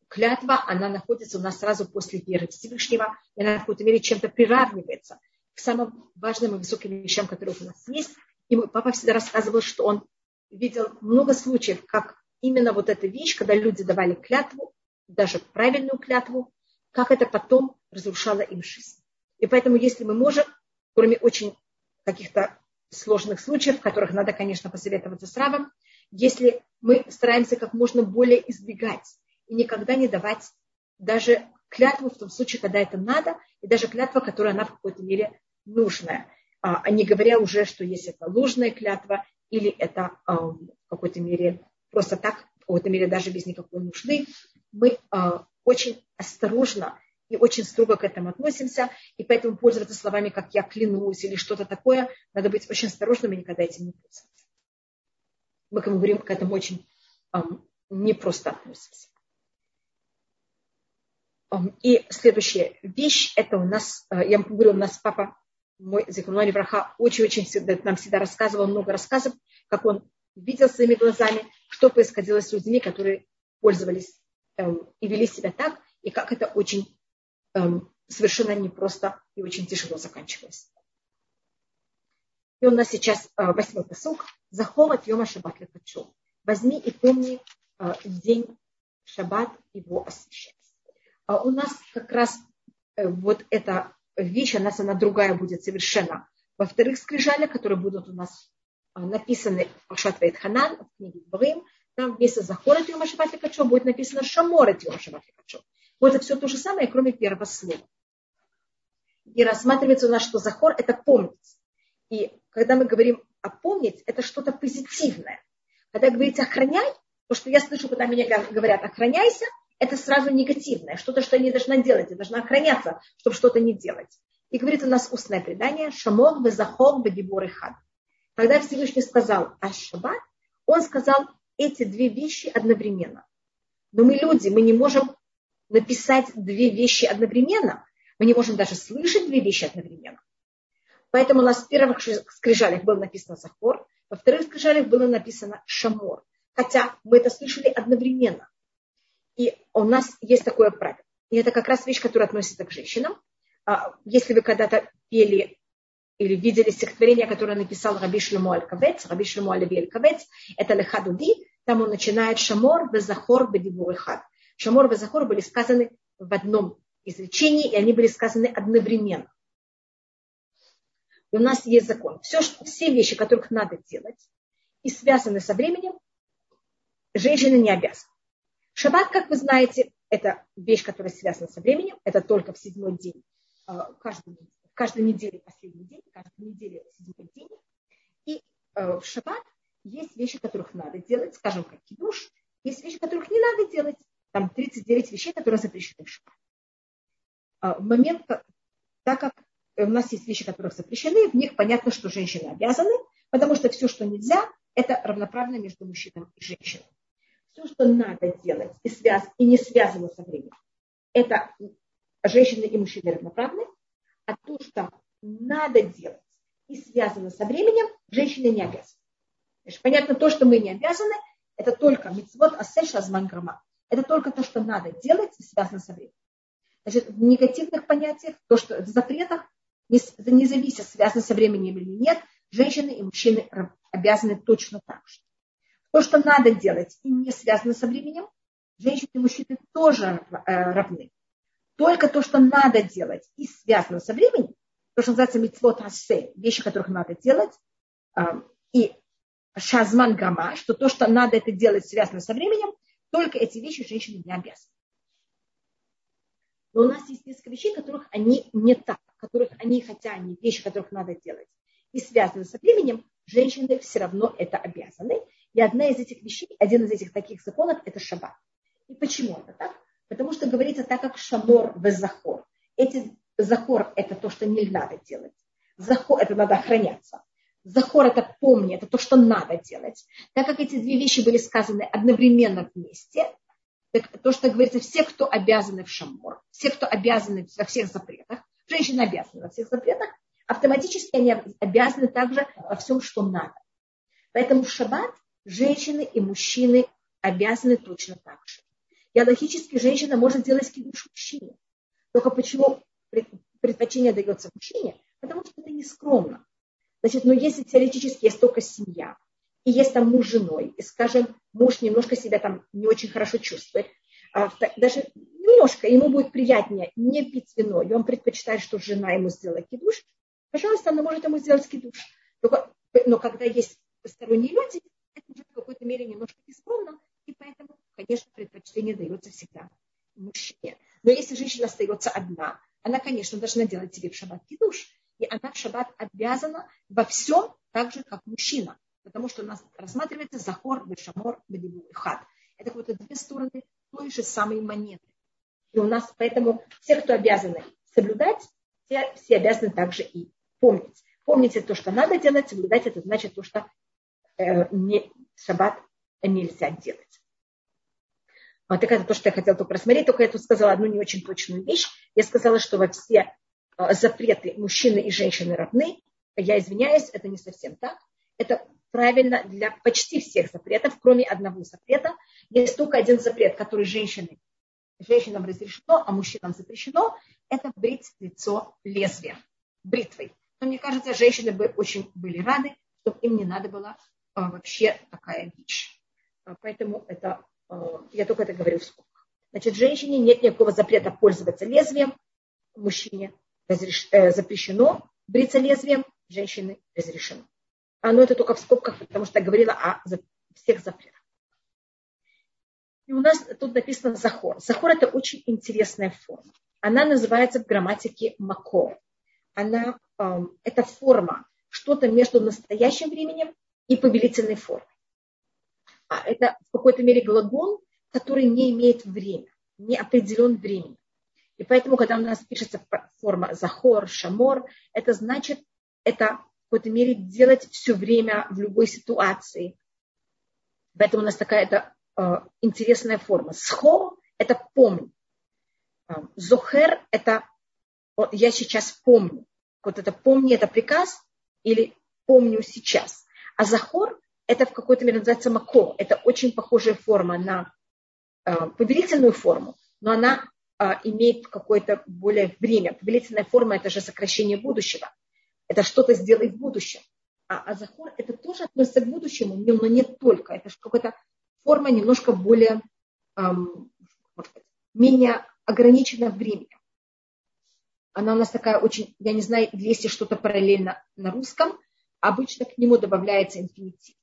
клятва, она находится у нас сразу после веры Всевышнего, и она в какой-то мере чем-то приравнивается к самым важным и высоким вещам, которые у нас есть. И мой папа всегда рассказывал, что он видел много случаев, как именно вот эта вещь, когда люди давали клятву, даже правильную клятву, как это потом разрушало им жизнь. И поэтому, если мы можем, кроме очень каких-то сложных случаев, в которых надо, конечно, посоветоваться с Равом, если мы стараемся как можно более избегать и никогда не давать даже клятву в том случае, когда это надо, и даже клятва, которая она в какой-то мере нужная. А, а не говоря уже, что есть это ложная клятва, или это а, в какой-то мере просто так, в какой-то мере даже без никакой нужды, мы а, очень осторожно и очень строго к этому относимся, и поэтому пользоваться словами, как я клянусь или что-то такое, надо быть очень осторожным и никогда этим не пользоваться. Мы, как мы говорим, к этому очень эм, непросто относимся. И следующая вещь, это у нас, э, я говорю, у нас папа, мой Зихруной Браха, очень-очень всегда, нам всегда рассказывал много рассказов, как он видел своими глазами, что происходило с людьми, которые пользовались и вели себя так, и как это очень эм, совершенно непросто и очень тяжело заканчивалось. И у нас сейчас э, восьмой посук. Захор от Йома Шаббат Лекачу. Возьми и помни э, день Шаббат, его освящать. А у нас как раз э, вот эта вещь, она, она другая будет совершенно. Во вторых скрижалях, которые будут у нас написаны в Пашат Ханан, в книге Дворим, там вместо Захора Йома Шаббат Лекачу будет написано Шамора Йома Шаббат Лекачу. Вот это все то же самое, кроме первого слова. И рассматривается у нас, что захор – это помнить. И когда мы говорим о помнить, это что-то позитивное. Когда говорите охраняй, то, что я слышу, когда меня говорят охраняйся, это сразу негативное, что-то, что я не должна делать, я должна охраняться, чтобы что-то не делать. И говорит у нас устное предание «Шамор везахор бедибор хад». Когда Всевышний сказал о шаббат, он сказал эти две вещи одновременно. Но мы люди, мы не можем написать две вещи одновременно. Мы не можем даже слышать две вещи одновременно. Поэтому у нас в первых скрижалях было написано Захор, во вторых скрижалях было написано Шамор. Хотя мы это слышали одновременно. И у нас есть такое правило. И это как раз вещь, которая относится к женщинам. А, если вы когда-то пели или видели стихотворение, которое написал Раби Шлему Аль-Кавец, Раби Шлему Аль-Кавец, это Лехадуди, там он начинает Шамор, Безахор, Бедибур Хад. Шамор и Захор были сказаны в одном изречении, и они были сказаны одновременно. И у нас есть закон. Все, что, все вещи, которых надо делать, и связаны со временем, женщины не обязаны. Шаббат, как вы знаете, это вещь, которая связана со временем. Это только в седьмой день, каждый, в каждой неделе последний день, каждой неделе седьмой день. И а, в шаббат есть вещи, которых надо делать, скажем, как кидуш, Есть вещи, которых не надо делать. Там 39 вещей, которые запрещены в. А момент, так как у нас есть вещи, которые запрещены, в них понятно, что женщины обязаны, потому что все, что нельзя, это равноправно между мужчиной и женщиной. Все, что надо делать и, связ, и не связано со временем, это женщины и мужчины равноправны, а то, что надо делать и связано со временем, женщины не обязаны. Понятно, то, что мы не обязаны, это только митцвот асель шазман грама. Это только то, что надо делать связано со временем. Значит, в негативных понятиях, то, что в запретах, не зависит, связано со временем или нет, женщины и мужчины обязаны точно так же. То, что надо делать и не связано со временем, женщины и мужчины тоже э, равны. Только то, что надо делать и связано со временем, то, что называется митцвот асе, вещи, которых надо делать, э, и шазман гама, что то, что надо это делать, связано со временем, только эти вещи женщины не обязаны. Но у нас есть несколько вещей, которых они не так, которых они, хотя они вещи, которых надо делать, и связаны со временем, женщины все равно это обязаны. И одна из этих вещей, один из этих таких законов, это шаббат. И почему это так? Потому что говорится так, как шамор в захор. Эти захор – это то, что не надо делать. Захор – это надо охраняться. Захор – это помни, это то, что надо делать. Так как эти две вещи были сказаны одновременно вместе, так то, что говорится, все, кто обязаны в шамор, все, кто обязаны во всех запретах, женщины обязаны во всех запретах, автоматически они обязаны также во всем, что надо. Поэтому в шаббат женщины и мужчины обязаны точно так же. И логически женщина может делать кидуш мужчине. Только почему предпочтение дается мужчине? Потому что это не скромно. Значит, но если теоретически есть только семья, и есть там муж с женой, и, скажем, муж немножко себя там не очень хорошо чувствует, а, даже немножко ему будет приятнее не пить вино, и он предпочитает, что жена ему сделала кидуш, пожалуйста, она может ему сделать кидуш. Только, но когда есть посторонние люди, это уже в какой-то мере немножко бескромно, и поэтому, конечно, предпочтение дается всегда мужчине. Но если женщина остается одна, она, конечно, должна делать себе в шаббат кидуш, и она в шаббат обязана во всем так же, как мужчина потому что у нас рассматривается захор, бешамор, бедибу и хат. Это как будто две стороны той же самой монеты. И у нас поэтому все, кто обязаны соблюдать, все, все обязаны также и помнить. Помните то, что надо делать, соблюдать это значит то, что э, не, шаббат нельзя делать. Вот так это то, что я хотела только рассмотреть. Только я тут сказала одну не очень точную вещь. Я сказала, что во все запреты мужчины и женщины равны. Я извиняюсь, это не совсем так. Это правильно для почти всех запретов, кроме одного запрета. Есть только один запрет, который женщины, женщинам разрешено, а мужчинам запрещено. Это брить лицо лезвием, бритвой. Но мне кажется, женщины бы очень были рады, чтобы им не надо было а, вообще такая вещь. А, поэтому это, а, я только это говорю в. Значит, женщине нет никакого запрета пользоваться лезвием, мужчине разреш... э, запрещено бриться лезвием, женщины разрешено. А, но это только в скобках, потому что я говорила о всех запретах. И у нас тут написано захор. Захор это очень интересная форма. Она называется в грамматике макор. Она, эм, это форма, что-то между настоящим временем и повелительной формой. А это в какой-то мере глагол, который не имеет время, не определен временем. И поэтому, когда у нас пишется форма захор, шамор, это значит, это какой-то мере делать все время в любой ситуации. Поэтому у нас такая это, э, интересная форма. Схо – это помню. Э, зохер – это вот, я сейчас помню. Вот это помни – это приказ или помню сейчас. А захор – это в какой-то мере называется мако. Это очень похожая форма на э, повелительную форму, но она имеет какое-то более время. Повелительная форма – это же сокращение будущего это что-то сделать в будущем. А азахор это тоже относится к будущему, но не только. Это какая-то форма немножко более, эм, менее ограничена временем. Она у нас такая очень, я не знаю, есть ли что-то параллельно на русском. Обычно к нему добавляется инфинитив.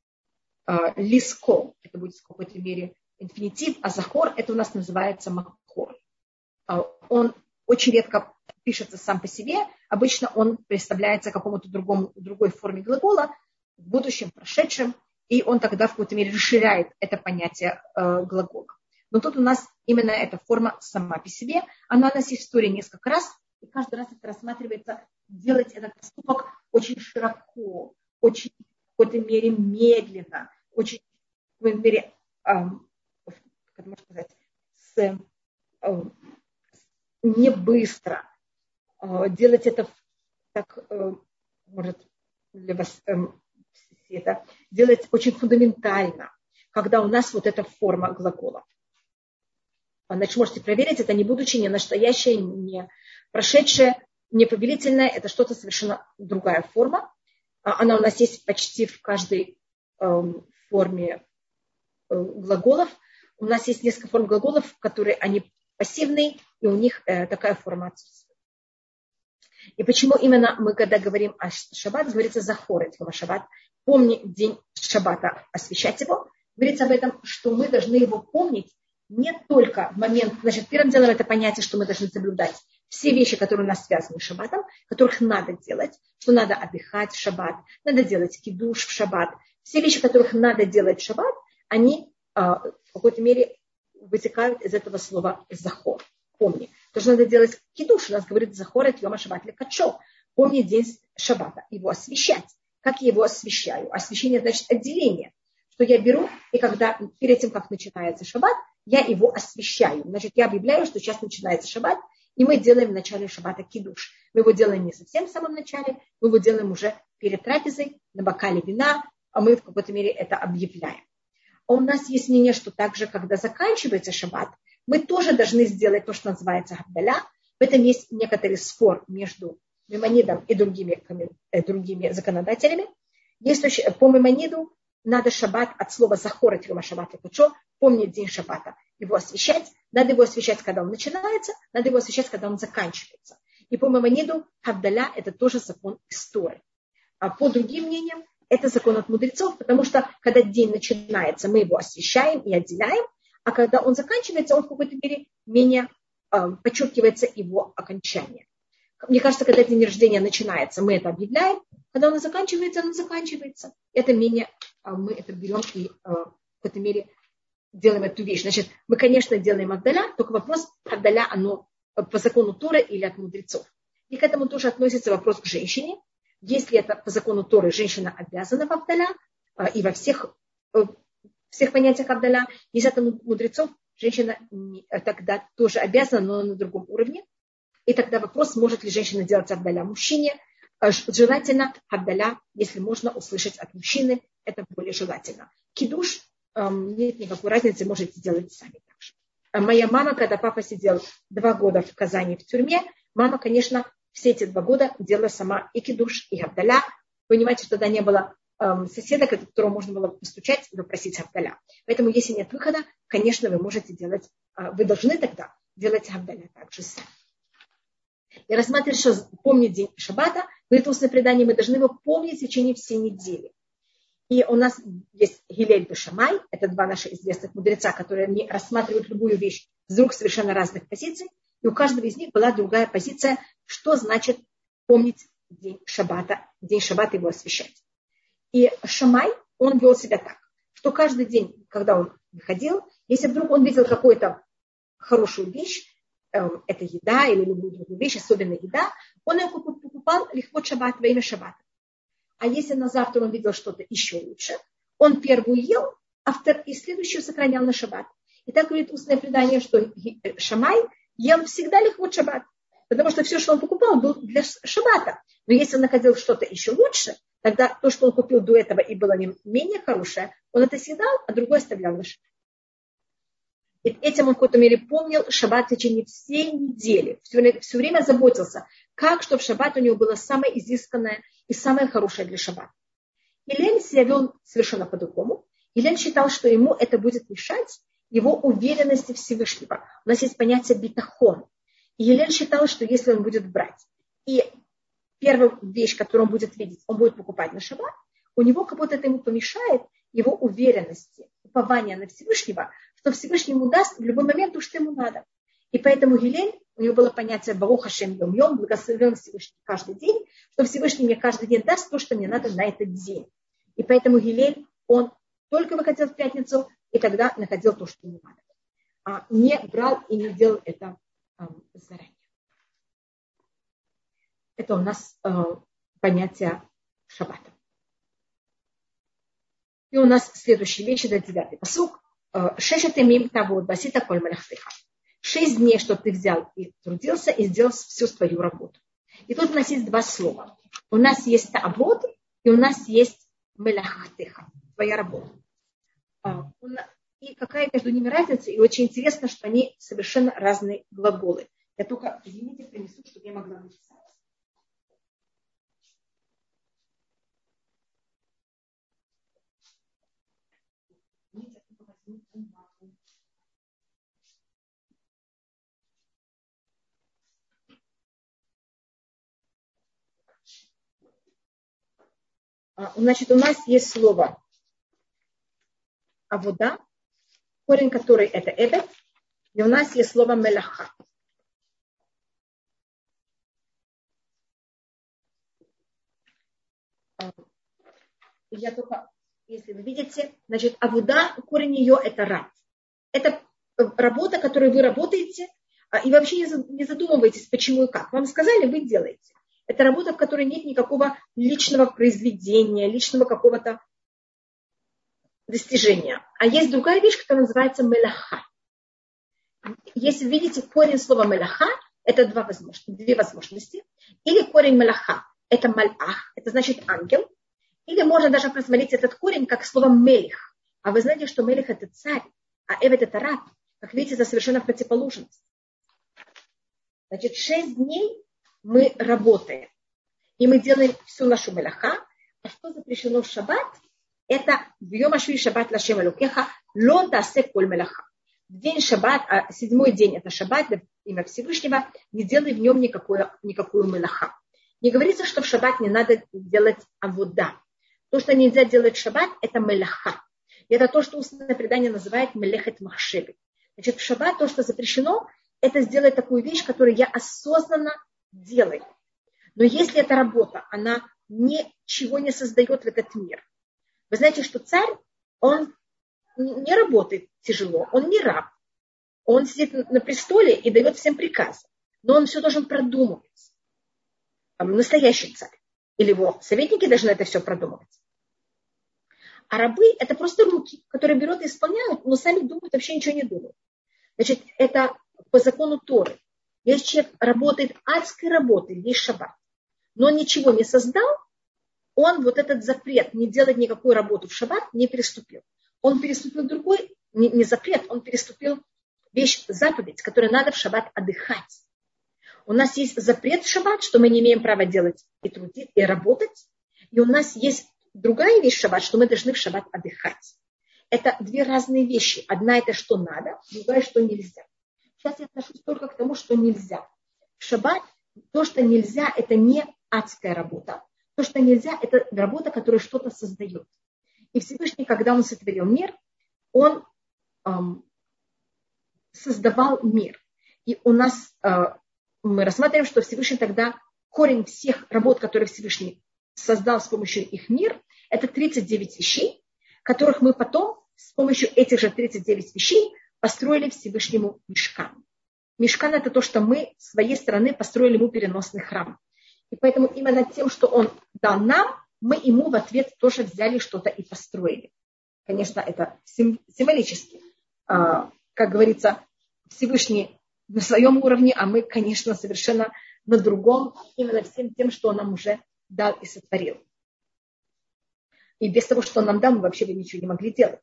Э, лиско, это будет в какой-то мере инфинитив, а захор это у нас называется махор. Э, он очень редко пишется сам по себе, обычно он представляется какому-то другому, другой форме глагола, в будущем, прошедшем, и он тогда в какой-то мере расширяет это понятие э, глагола. Но тут у нас именно эта форма сама по себе. Она у нас есть в истории несколько раз, и каждый раз это рассматривается делать этот поступок очень широко, очень в какой-то мере медленно, очень в какой-то мере, эм, как можно сказать, с, э, не быстро. Э, делать это так, э, может, для вас это делать очень фундаментально, когда у нас вот эта форма глагола. Значит, можете проверить, это не будучи не настоящее, не прошедшее, не повелительное, это что-то совершенно другая форма. А она у нас есть почти в каждой эм, форме э, глаголов. У нас есть несколько форм глаголов, которые они пассивные, и у них э, такая форма отсутствует. И почему именно мы, когда говорим о шаббат, говорится захорить его шаббат, помни день шаббата, освещать его, говорится об этом, что мы должны его помнить не только в момент, значит, первым делом это понятие, что мы должны соблюдать все вещи, которые у нас связаны с шаббатом, которых надо делать, что надо отдыхать в шаббат, надо делать кидуш в шаббат. Все вещи, которых надо делать в шаббат, они а, в какой-то мере вытекают из этого слова захор. Помни. То, что надо делать кидуш, у нас говорит захор это йома шаббат или качо. Помни день шаббата, его освещать. Как я его освещаю? Освещение значит отделение. Что я беру, и когда перед тем, как начинается шаббат, я его освещаю. Значит, я объявляю, что сейчас начинается шаббат, и мы делаем в начале шаббата кидуш. Мы его делаем не совсем в самом начале, мы его делаем уже перед трапезой, на бокале вина, а мы в какой-то мере это объявляем. А у нас есть мнение, что также, когда заканчивается шаббат, мы тоже должны сделать то, что называется хабдаля. В этом есть некоторый спор между Мемонидом и другими, э, другими законодателями. Есть по Мемониду надо шаббат от слова захорать Йома шаббат кучо, помнить день шаббата, его освещать. Надо его освещать, когда он начинается, надо его освещать, когда он заканчивается. И по Мамониду Хавдаля – это тоже закон истории. А по другим мнениям, это закон от мудрецов, потому что когда день начинается, мы его освещаем и отделяем, а когда он заканчивается, он в какой-то мере менее э, подчеркивается его окончание. Мне кажется, когда день рождения начинается, мы это объявляем, когда он заканчивается, он заканчивается. Это менее, э, мы это берем и э, в какой-то мере делаем эту вещь. Значит, мы, конечно, делаем Авдаля, только вопрос, Авдаля, оно по закону Торы или от мудрецов. И к этому тоже относится вопрос к женщине. Если это по закону Торы, женщина обязана в Авдаля, а, и во всех, э, всех понятиях Авдаля, если это мудрецов, женщина тогда тоже обязана, но на другом уровне. И тогда вопрос, может ли женщина делать Авдаля мужчине. А, желательно Авдаля, если можно услышать от мужчины, это более желательно. Кидуш нет никакой разницы, можете делать сами так же. А моя мама, когда папа сидел два года в Казани в тюрьме, мама, конечно, все эти два года делала сама и кидуш, и абдаля. Понимаете, что тогда не было эм, соседа, к которому можно было постучать и попросить абдаля. Поэтому, если нет выхода, конечно, вы можете делать, э, вы должны тогда делать абдаля также сами. И рассматривать, что помнить день шаббата, говорит устное предание, мы должны его помнить в течение всей недели. И у нас есть Гилель и Шамай, это два наших известных мудреца, которые рассматривают любую вещь с двух совершенно разных позиций. И у каждого из них была другая позиция, что значит помнить день шаббата, день шаббата его освещать. И Шамай, он вел себя так, что каждый день, когда он выходил, если вдруг он видел какую-то хорошую вещь, эм, это еда или любую другую вещь, особенно еда, он ее покупал легко шаббат во имя шаббата. А если на завтра он видел что-то еще лучше, он первую ел, а втор... и следующую сохранял на шаббат. И так говорит устное предание, что э, Шамай ел всегда легко шаббат. Потому что все, что он покупал, было для шаббата. Но если он находил что-то еще лучше, тогда то, что он купил до этого и было менее хорошее, он это съедал, а другое оставлял на шаббат. И этим он в какой-то мере помнил шаббат в течение всей недели. Все время, все время заботился, как, чтобы шаббат у него было самое изысканное и самое хорошее для шаббата. Илель себя вел совершенно по-другому. Илель считал, что ему это будет мешать его уверенности Всевышнего. У нас есть понятие битахон. И Елель считал, что если он будет брать, и первую вещь, которую он будет видеть, он будет покупать на шаббат, у него как будто это ему помешает его уверенности, упования на Всевышнего, что Всевышний ему даст в любой момент то, что ему надо. И поэтому Гилель, у него было понятие Баруха Шем Йом Йом, благословен Всевышний каждый день, что Всевышний мне каждый день даст то, что мне надо на этот день. И поэтому Гилель, он только выходил в пятницу, и тогда находил то, что ему надо. А не брал и не делал это э, заранее. Это у нас э, понятие шаббата. И у нас следующая вещь, это девятый посук. Шешет имим того, басита коль малахтыха. Шесть дней, что ты взял и трудился, и сделал всю свою работу. И тут у нас есть два слова. У нас есть таабот, и у нас есть мелахтыха, твоя работа. А, и какая между ними разница, и очень интересно, что они совершенно разные глаголы. Я только, извините, принесу, чтобы я могла написать. А, значит, у нас есть слово авода, корень который это эбет, и у нас есть слово мелаха. А, я только, если вы видите, значит, авуда, корень ее это раб. Это работа, которую вы работаете, а, и вообще не задумываетесь, почему и как. Вам сказали, вы делаете. Это работа, в которой нет никакого личного произведения, личного какого-то достижения. А есть другая вещь, которая называется мелаха. Если видите корень слова мелаха, это два возможности, две возможности. Или корень мелаха, это малах, это значит ангел. Или можно даже просмотреть этот корень как слово мелих. А вы знаете, что мелих это царь, а эвет это раб. Как видите, это совершенно противоположность. Значит, шесть дней мы работаем. И мы делаем всю нашу мелаха. А что запрещено в шаббат? Это в Йомашви шаббат лашем алукеха ло тасе коль мелаха. День шаббат, а седьмой день это шаббат, имя Всевышнего, не делай в нем никакую, никакую мелаха. Не говорится, что в шаббат не надо делать авуда. То, что нельзя делать в шаббат, это мелаха. И это то, что устное предание называет мелехет махшеби. Значит, в шаббат то, что запрещено, это сделать такую вещь, которую я осознанно делай. Но если эта работа, она ничего не создает в этот мир. Вы знаете, что царь, он не работает тяжело, он не раб. Он сидит на престоле и дает всем приказы. Но он все должен продумывать. Настоящий царь. Или его советники должны это все продумывать. А рабы – это просто руки, которые берут и исполняют, но сами думают, вообще ничего не думают. Значит, это по закону Торы. Если человек работает адской работой, весь шаббат, но он ничего не создал, он вот этот запрет не делать никакую работу в шаббат не переступил. Он переступил другой, не, не запрет, он переступил вещь, заповедь, которую надо в шаббат отдыхать. У нас есть запрет в шаббат, что мы не имеем права делать и трудить, и работать. И у нас есть другая вещь в шаббат, что мы должны в шаббат отдыхать. Это две разные вещи. Одна это что надо, другая что нельзя. Сейчас я отношусь только к тому, что нельзя. В шаббат то, что нельзя, это не адская работа. То, что нельзя, это работа, которая что-то создает. И Всевышний, когда он сотворил мир, он эм, создавал мир. И у нас э, мы рассматриваем, что Всевышний тогда корень всех работ, которые Всевышний создал с помощью их мир, это 39 вещей, которых мы потом с помощью этих же 39 вещей построили Всевышнему мешкан. Мешкан – это то, что мы с своей стороны построили ему переносный храм. И поэтому именно тем, что он дал нам, мы ему в ответ тоже взяли что-то и построили. Конечно, это символически. А, как говорится, Всевышний на своем уровне, а мы, конечно, совершенно на другом, именно всем тем, что он нам уже дал и сотворил. И без того, что он нам дал, мы вообще бы ничего не могли делать.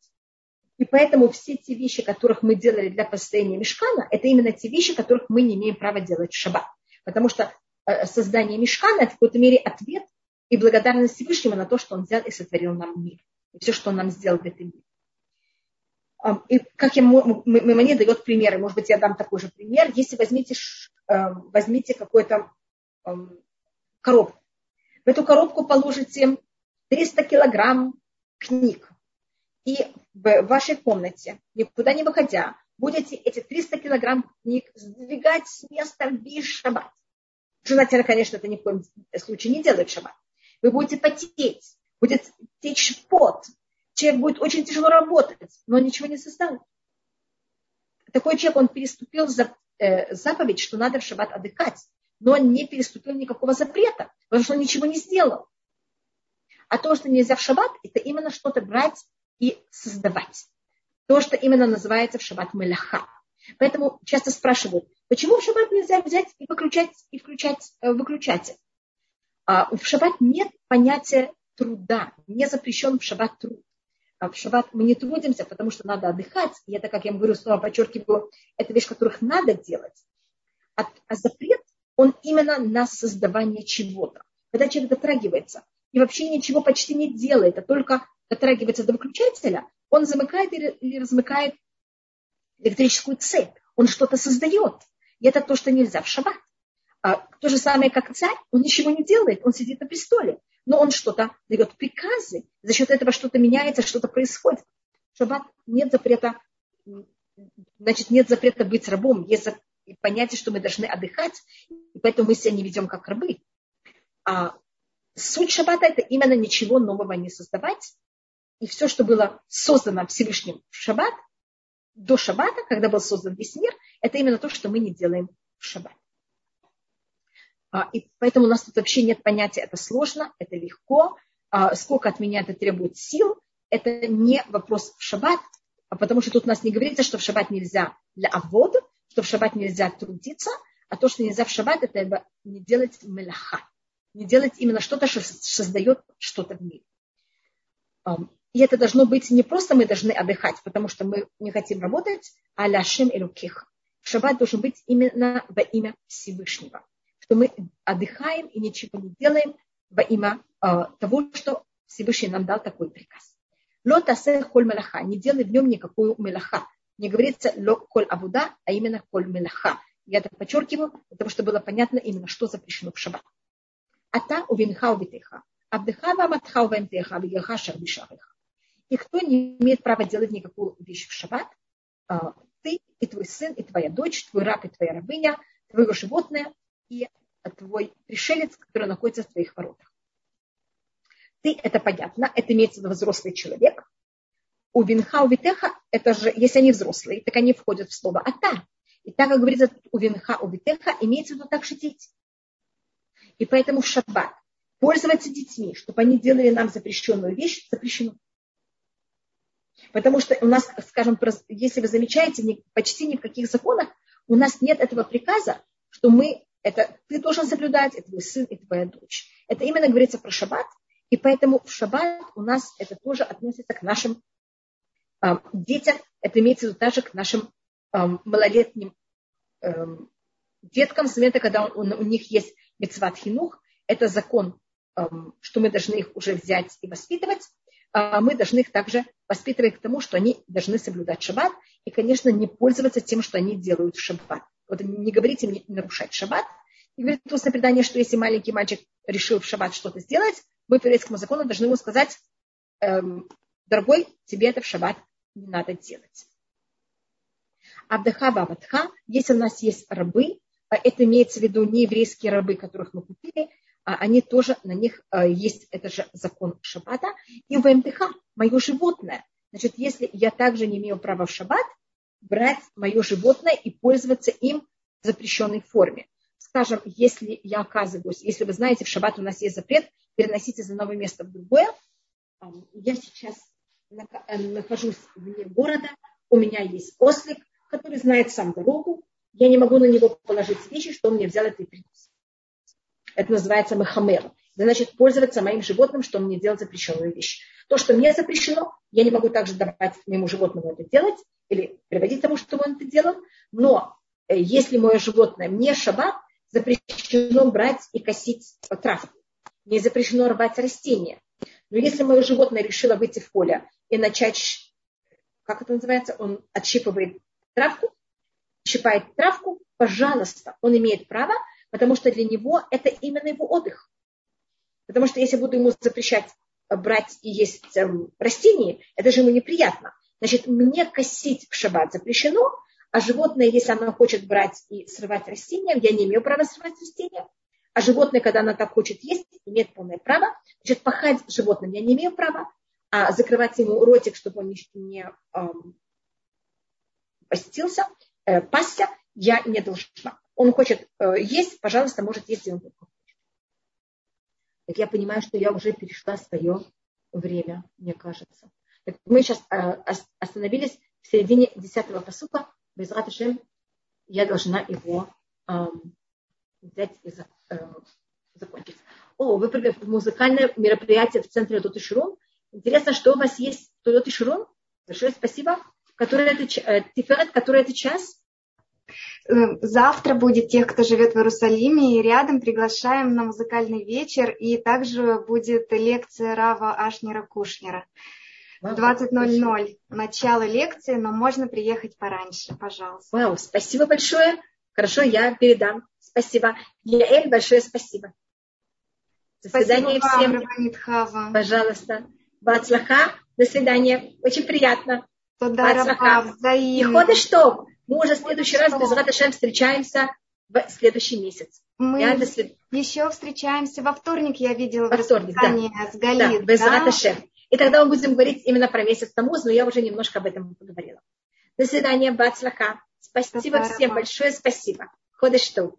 И поэтому все те вещи, которых мы делали для построения мешкана, это именно те вещи, которых мы не имеем права делать в шаббат. Потому что создание мешкана – это в какой-то мере ответ и благодарность Всевышнему на то, что он взял и сотворил нам мир. И все, что он нам сделал в этом мире. И как я, мне дает примеры, может быть, я дам такой же пример. Если возьмите, э, возьмите какую-то коробку. В эту коробку положите 300 килограмм книг. И в вашей комнате, никуда не выходя, будете эти 300 килограмм книг сдвигать с места в шаббат. Желательно, конечно, это ни в коем случае не делать шаббат. Вы будете потеть, будет течь пот. человек будет очень тяжело работать, но ничего не создал. Такой человек, он переступил за, э, заповедь, что надо в шаббат отдыхать, но он не переступил никакого запрета, потому что он ничего не сделал. А то, что нельзя в шаббат, это именно что-то брать и создавать. То, что именно называется в шаббат меляха. Поэтому часто спрашивают, почему в шаббат нельзя взять и выключать, и включать э, выключатель? А в шаббат нет понятия труда, не запрещен в шаббат труд. А в шаббат мы не трудимся, потому что надо отдыхать. И это, как я вам говорю, снова подчеркиваю, это вещь, которых надо делать. А, а запрет, он именно на создавание чего-то. Когда человек дотрагивается и вообще ничего почти не делает, а только дотрагивается до выключателя, он замыкает или размыкает электрическую цепь. Он что-то создает. И это то, что нельзя в шаббат. А, то же самое, как царь, он ничего не делает, он сидит на престоле, но он что-то дает приказы, за счет этого что-то меняется, что-то происходит. В шаббат нет запрета, значит, нет запрета быть рабом, есть понятие, что мы должны отдыхать, и поэтому мы себя не ведем как рабы. А суть шаббата – это именно ничего нового не создавать, и все, что было создано Всевышним в шаббат, до шаббата, когда был создан весь мир, это именно то, что мы не делаем в шаббат. А, и поэтому у нас тут вообще нет понятия, это сложно, это легко, а, сколько от меня это требует сил, это не вопрос в шаббат, а потому что тут у нас не говорится, что в шаббат нельзя для авода, что в шаббат нельзя трудиться, а то, что нельзя в шаббат, это не делать меляха, не делать именно что-то, что создает что-то в мире. И это должно быть не просто мы должны отдыхать, потому что мы не хотим работать, а ляшем и руких. Шаббат должен быть именно во имя Всевышнего что мы отдыхаем и ничего не делаем во имя э, того, что Всевышний нам дал такой приказ. Лота коль мелаха, не делай в нем никакую мелаха. Не говорится ло коль абуда, а именно коль мелаха. Я это подчеркиваю, потому что было понятно именно, что запрещено в шаббат. Ата увинха убитеха. Абдыха ваматха увентеха, вигаха шарбишареха. И кто не имеет права делать никакую вещь в шаббат, а, ты и твой сын, и твоя дочь, твой раб и твоя рабыня, твое животное, и твой пришелец, который находится в твоих воротах. Ты, это понятно, это имеется в виду взрослый человек. У винха, у витеха, это же, если они взрослые, так они входят в слово ата. И так, как говорится, у винха, у витеха, имеется в виду также дети. И поэтому в шаббат пользоваться детьми, чтобы они делали нам запрещенную вещь, запрещено. Потому что у нас, скажем, если вы замечаете, почти ни в каких законах у нас нет этого приказа, что мы это ты должен соблюдать, это твой сын и твоя дочь. Это именно говорится про шаббат, и поэтому в шаббат у нас это тоже относится к нашим э, детям, это имеется в виду также к нашим э, малолетним э, деткам, с момента, когда у, у них есть мецват хинух, это закон, э, что мы должны их уже взять и воспитывать, мы должны их также воспитывать к тому, что они должны соблюдать шаббат и, конечно, не пользоваться тем, что они делают в шаббат. Вот не говорите мне нарушать шаббат. И говорит устное предание, что если маленький мальчик решил в шаббат что-то сделать, мы по еврейскому закону должны ему сказать, эм, дорогой, тебе это в шаббат не надо делать. Абдаха Бабатха, если у нас есть рабы, а это имеется в виду не еврейские рабы, которых мы купили, а они тоже, на них э, есть, это же закон шаббата. И в МТХ, мое животное. Значит, если я также не имею права в шаббат, брать мое животное и пользоваться им в запрещенной форме. Скажем, если я оказываюсь, если вы знаете, в шаббат у нас есть запрет переносить из одного места в другое, я сейчас э, нахожусь вне города, у меня есть ослик, который знает сам дорогу, я не могу на него положить вещи, что он мне взял это и принес. Это называется махамер. Значит пользоваться моим животным, что мне делает запрещенную вещь. То, что мне запрещено, я не могу также давать моему животному это делать, или приводить к тому, чтобы он это делал. Но э, если мое животное мне шаббат, запрещено брать и косить травку. Не запрещено рвать растения. Но если мое животное решило выйти в поле и начать, как это называется, он отщипывает травку, щипает травку, пожалуйста, он имеет право, потому что для него это именно его отдых. Потому что если буду ему запрещать брать и есть эм, растения, это же ему неприятно. Значит, мне косить в шаббат запрещено, а животное, если оно хочет брать и срывать растения, я не имею права срывать растения. А животное, когда оно так хочет есть, имеет полное право. Значит, пахать животным я не имею права. а закрывать ему ротик, чтобы он не, не эм, постился, э, пасся, я не должна. Он хочет э, есть, пожалуйста, может есть, и он хочет. Так я понимаю, что я уже перешла свое время, мне кажется. Так мы сейчас э, остановились в середине десятого посука. Без Раташем я должна его взять и э, закончить. О, вы прыгали в музыкальное мероприятие в центре Тот Шурум. Интересно, что у вас есть Тот Шурум? Большое спасибо. Который это, Тиферет, который это час? Э, завтра будет тех, кто живет в Иерусалиме, и рядом приглашаем на музыкальный вечер, и также будет лекция Рава Ашнера Кушнера. В 20.00 начало лекции, но можно приехать пораньше, пожалуйста. Вау, спасибо большое. Хорошо, я передам. Спасибо. Яэль, большое спасибо. До свидания вам, всем. Пожалуйста. Бацлаха. До свидания. Очень приятно. Бацлаха. И ходы что? Мы уже в следующий раз без Раташем встречаемся в следующий месяц. Мы я до свид... еще встречаемся во вторник, я видела во вторник, да. с Галит. Да, без да? Раташем. И тогда мы будем говорить именно про месяц Тамуз, но я уже немножко об этом поговорила. До свидания, Бацлаха. Спасибо всем большое, спасибо. Ходишь что?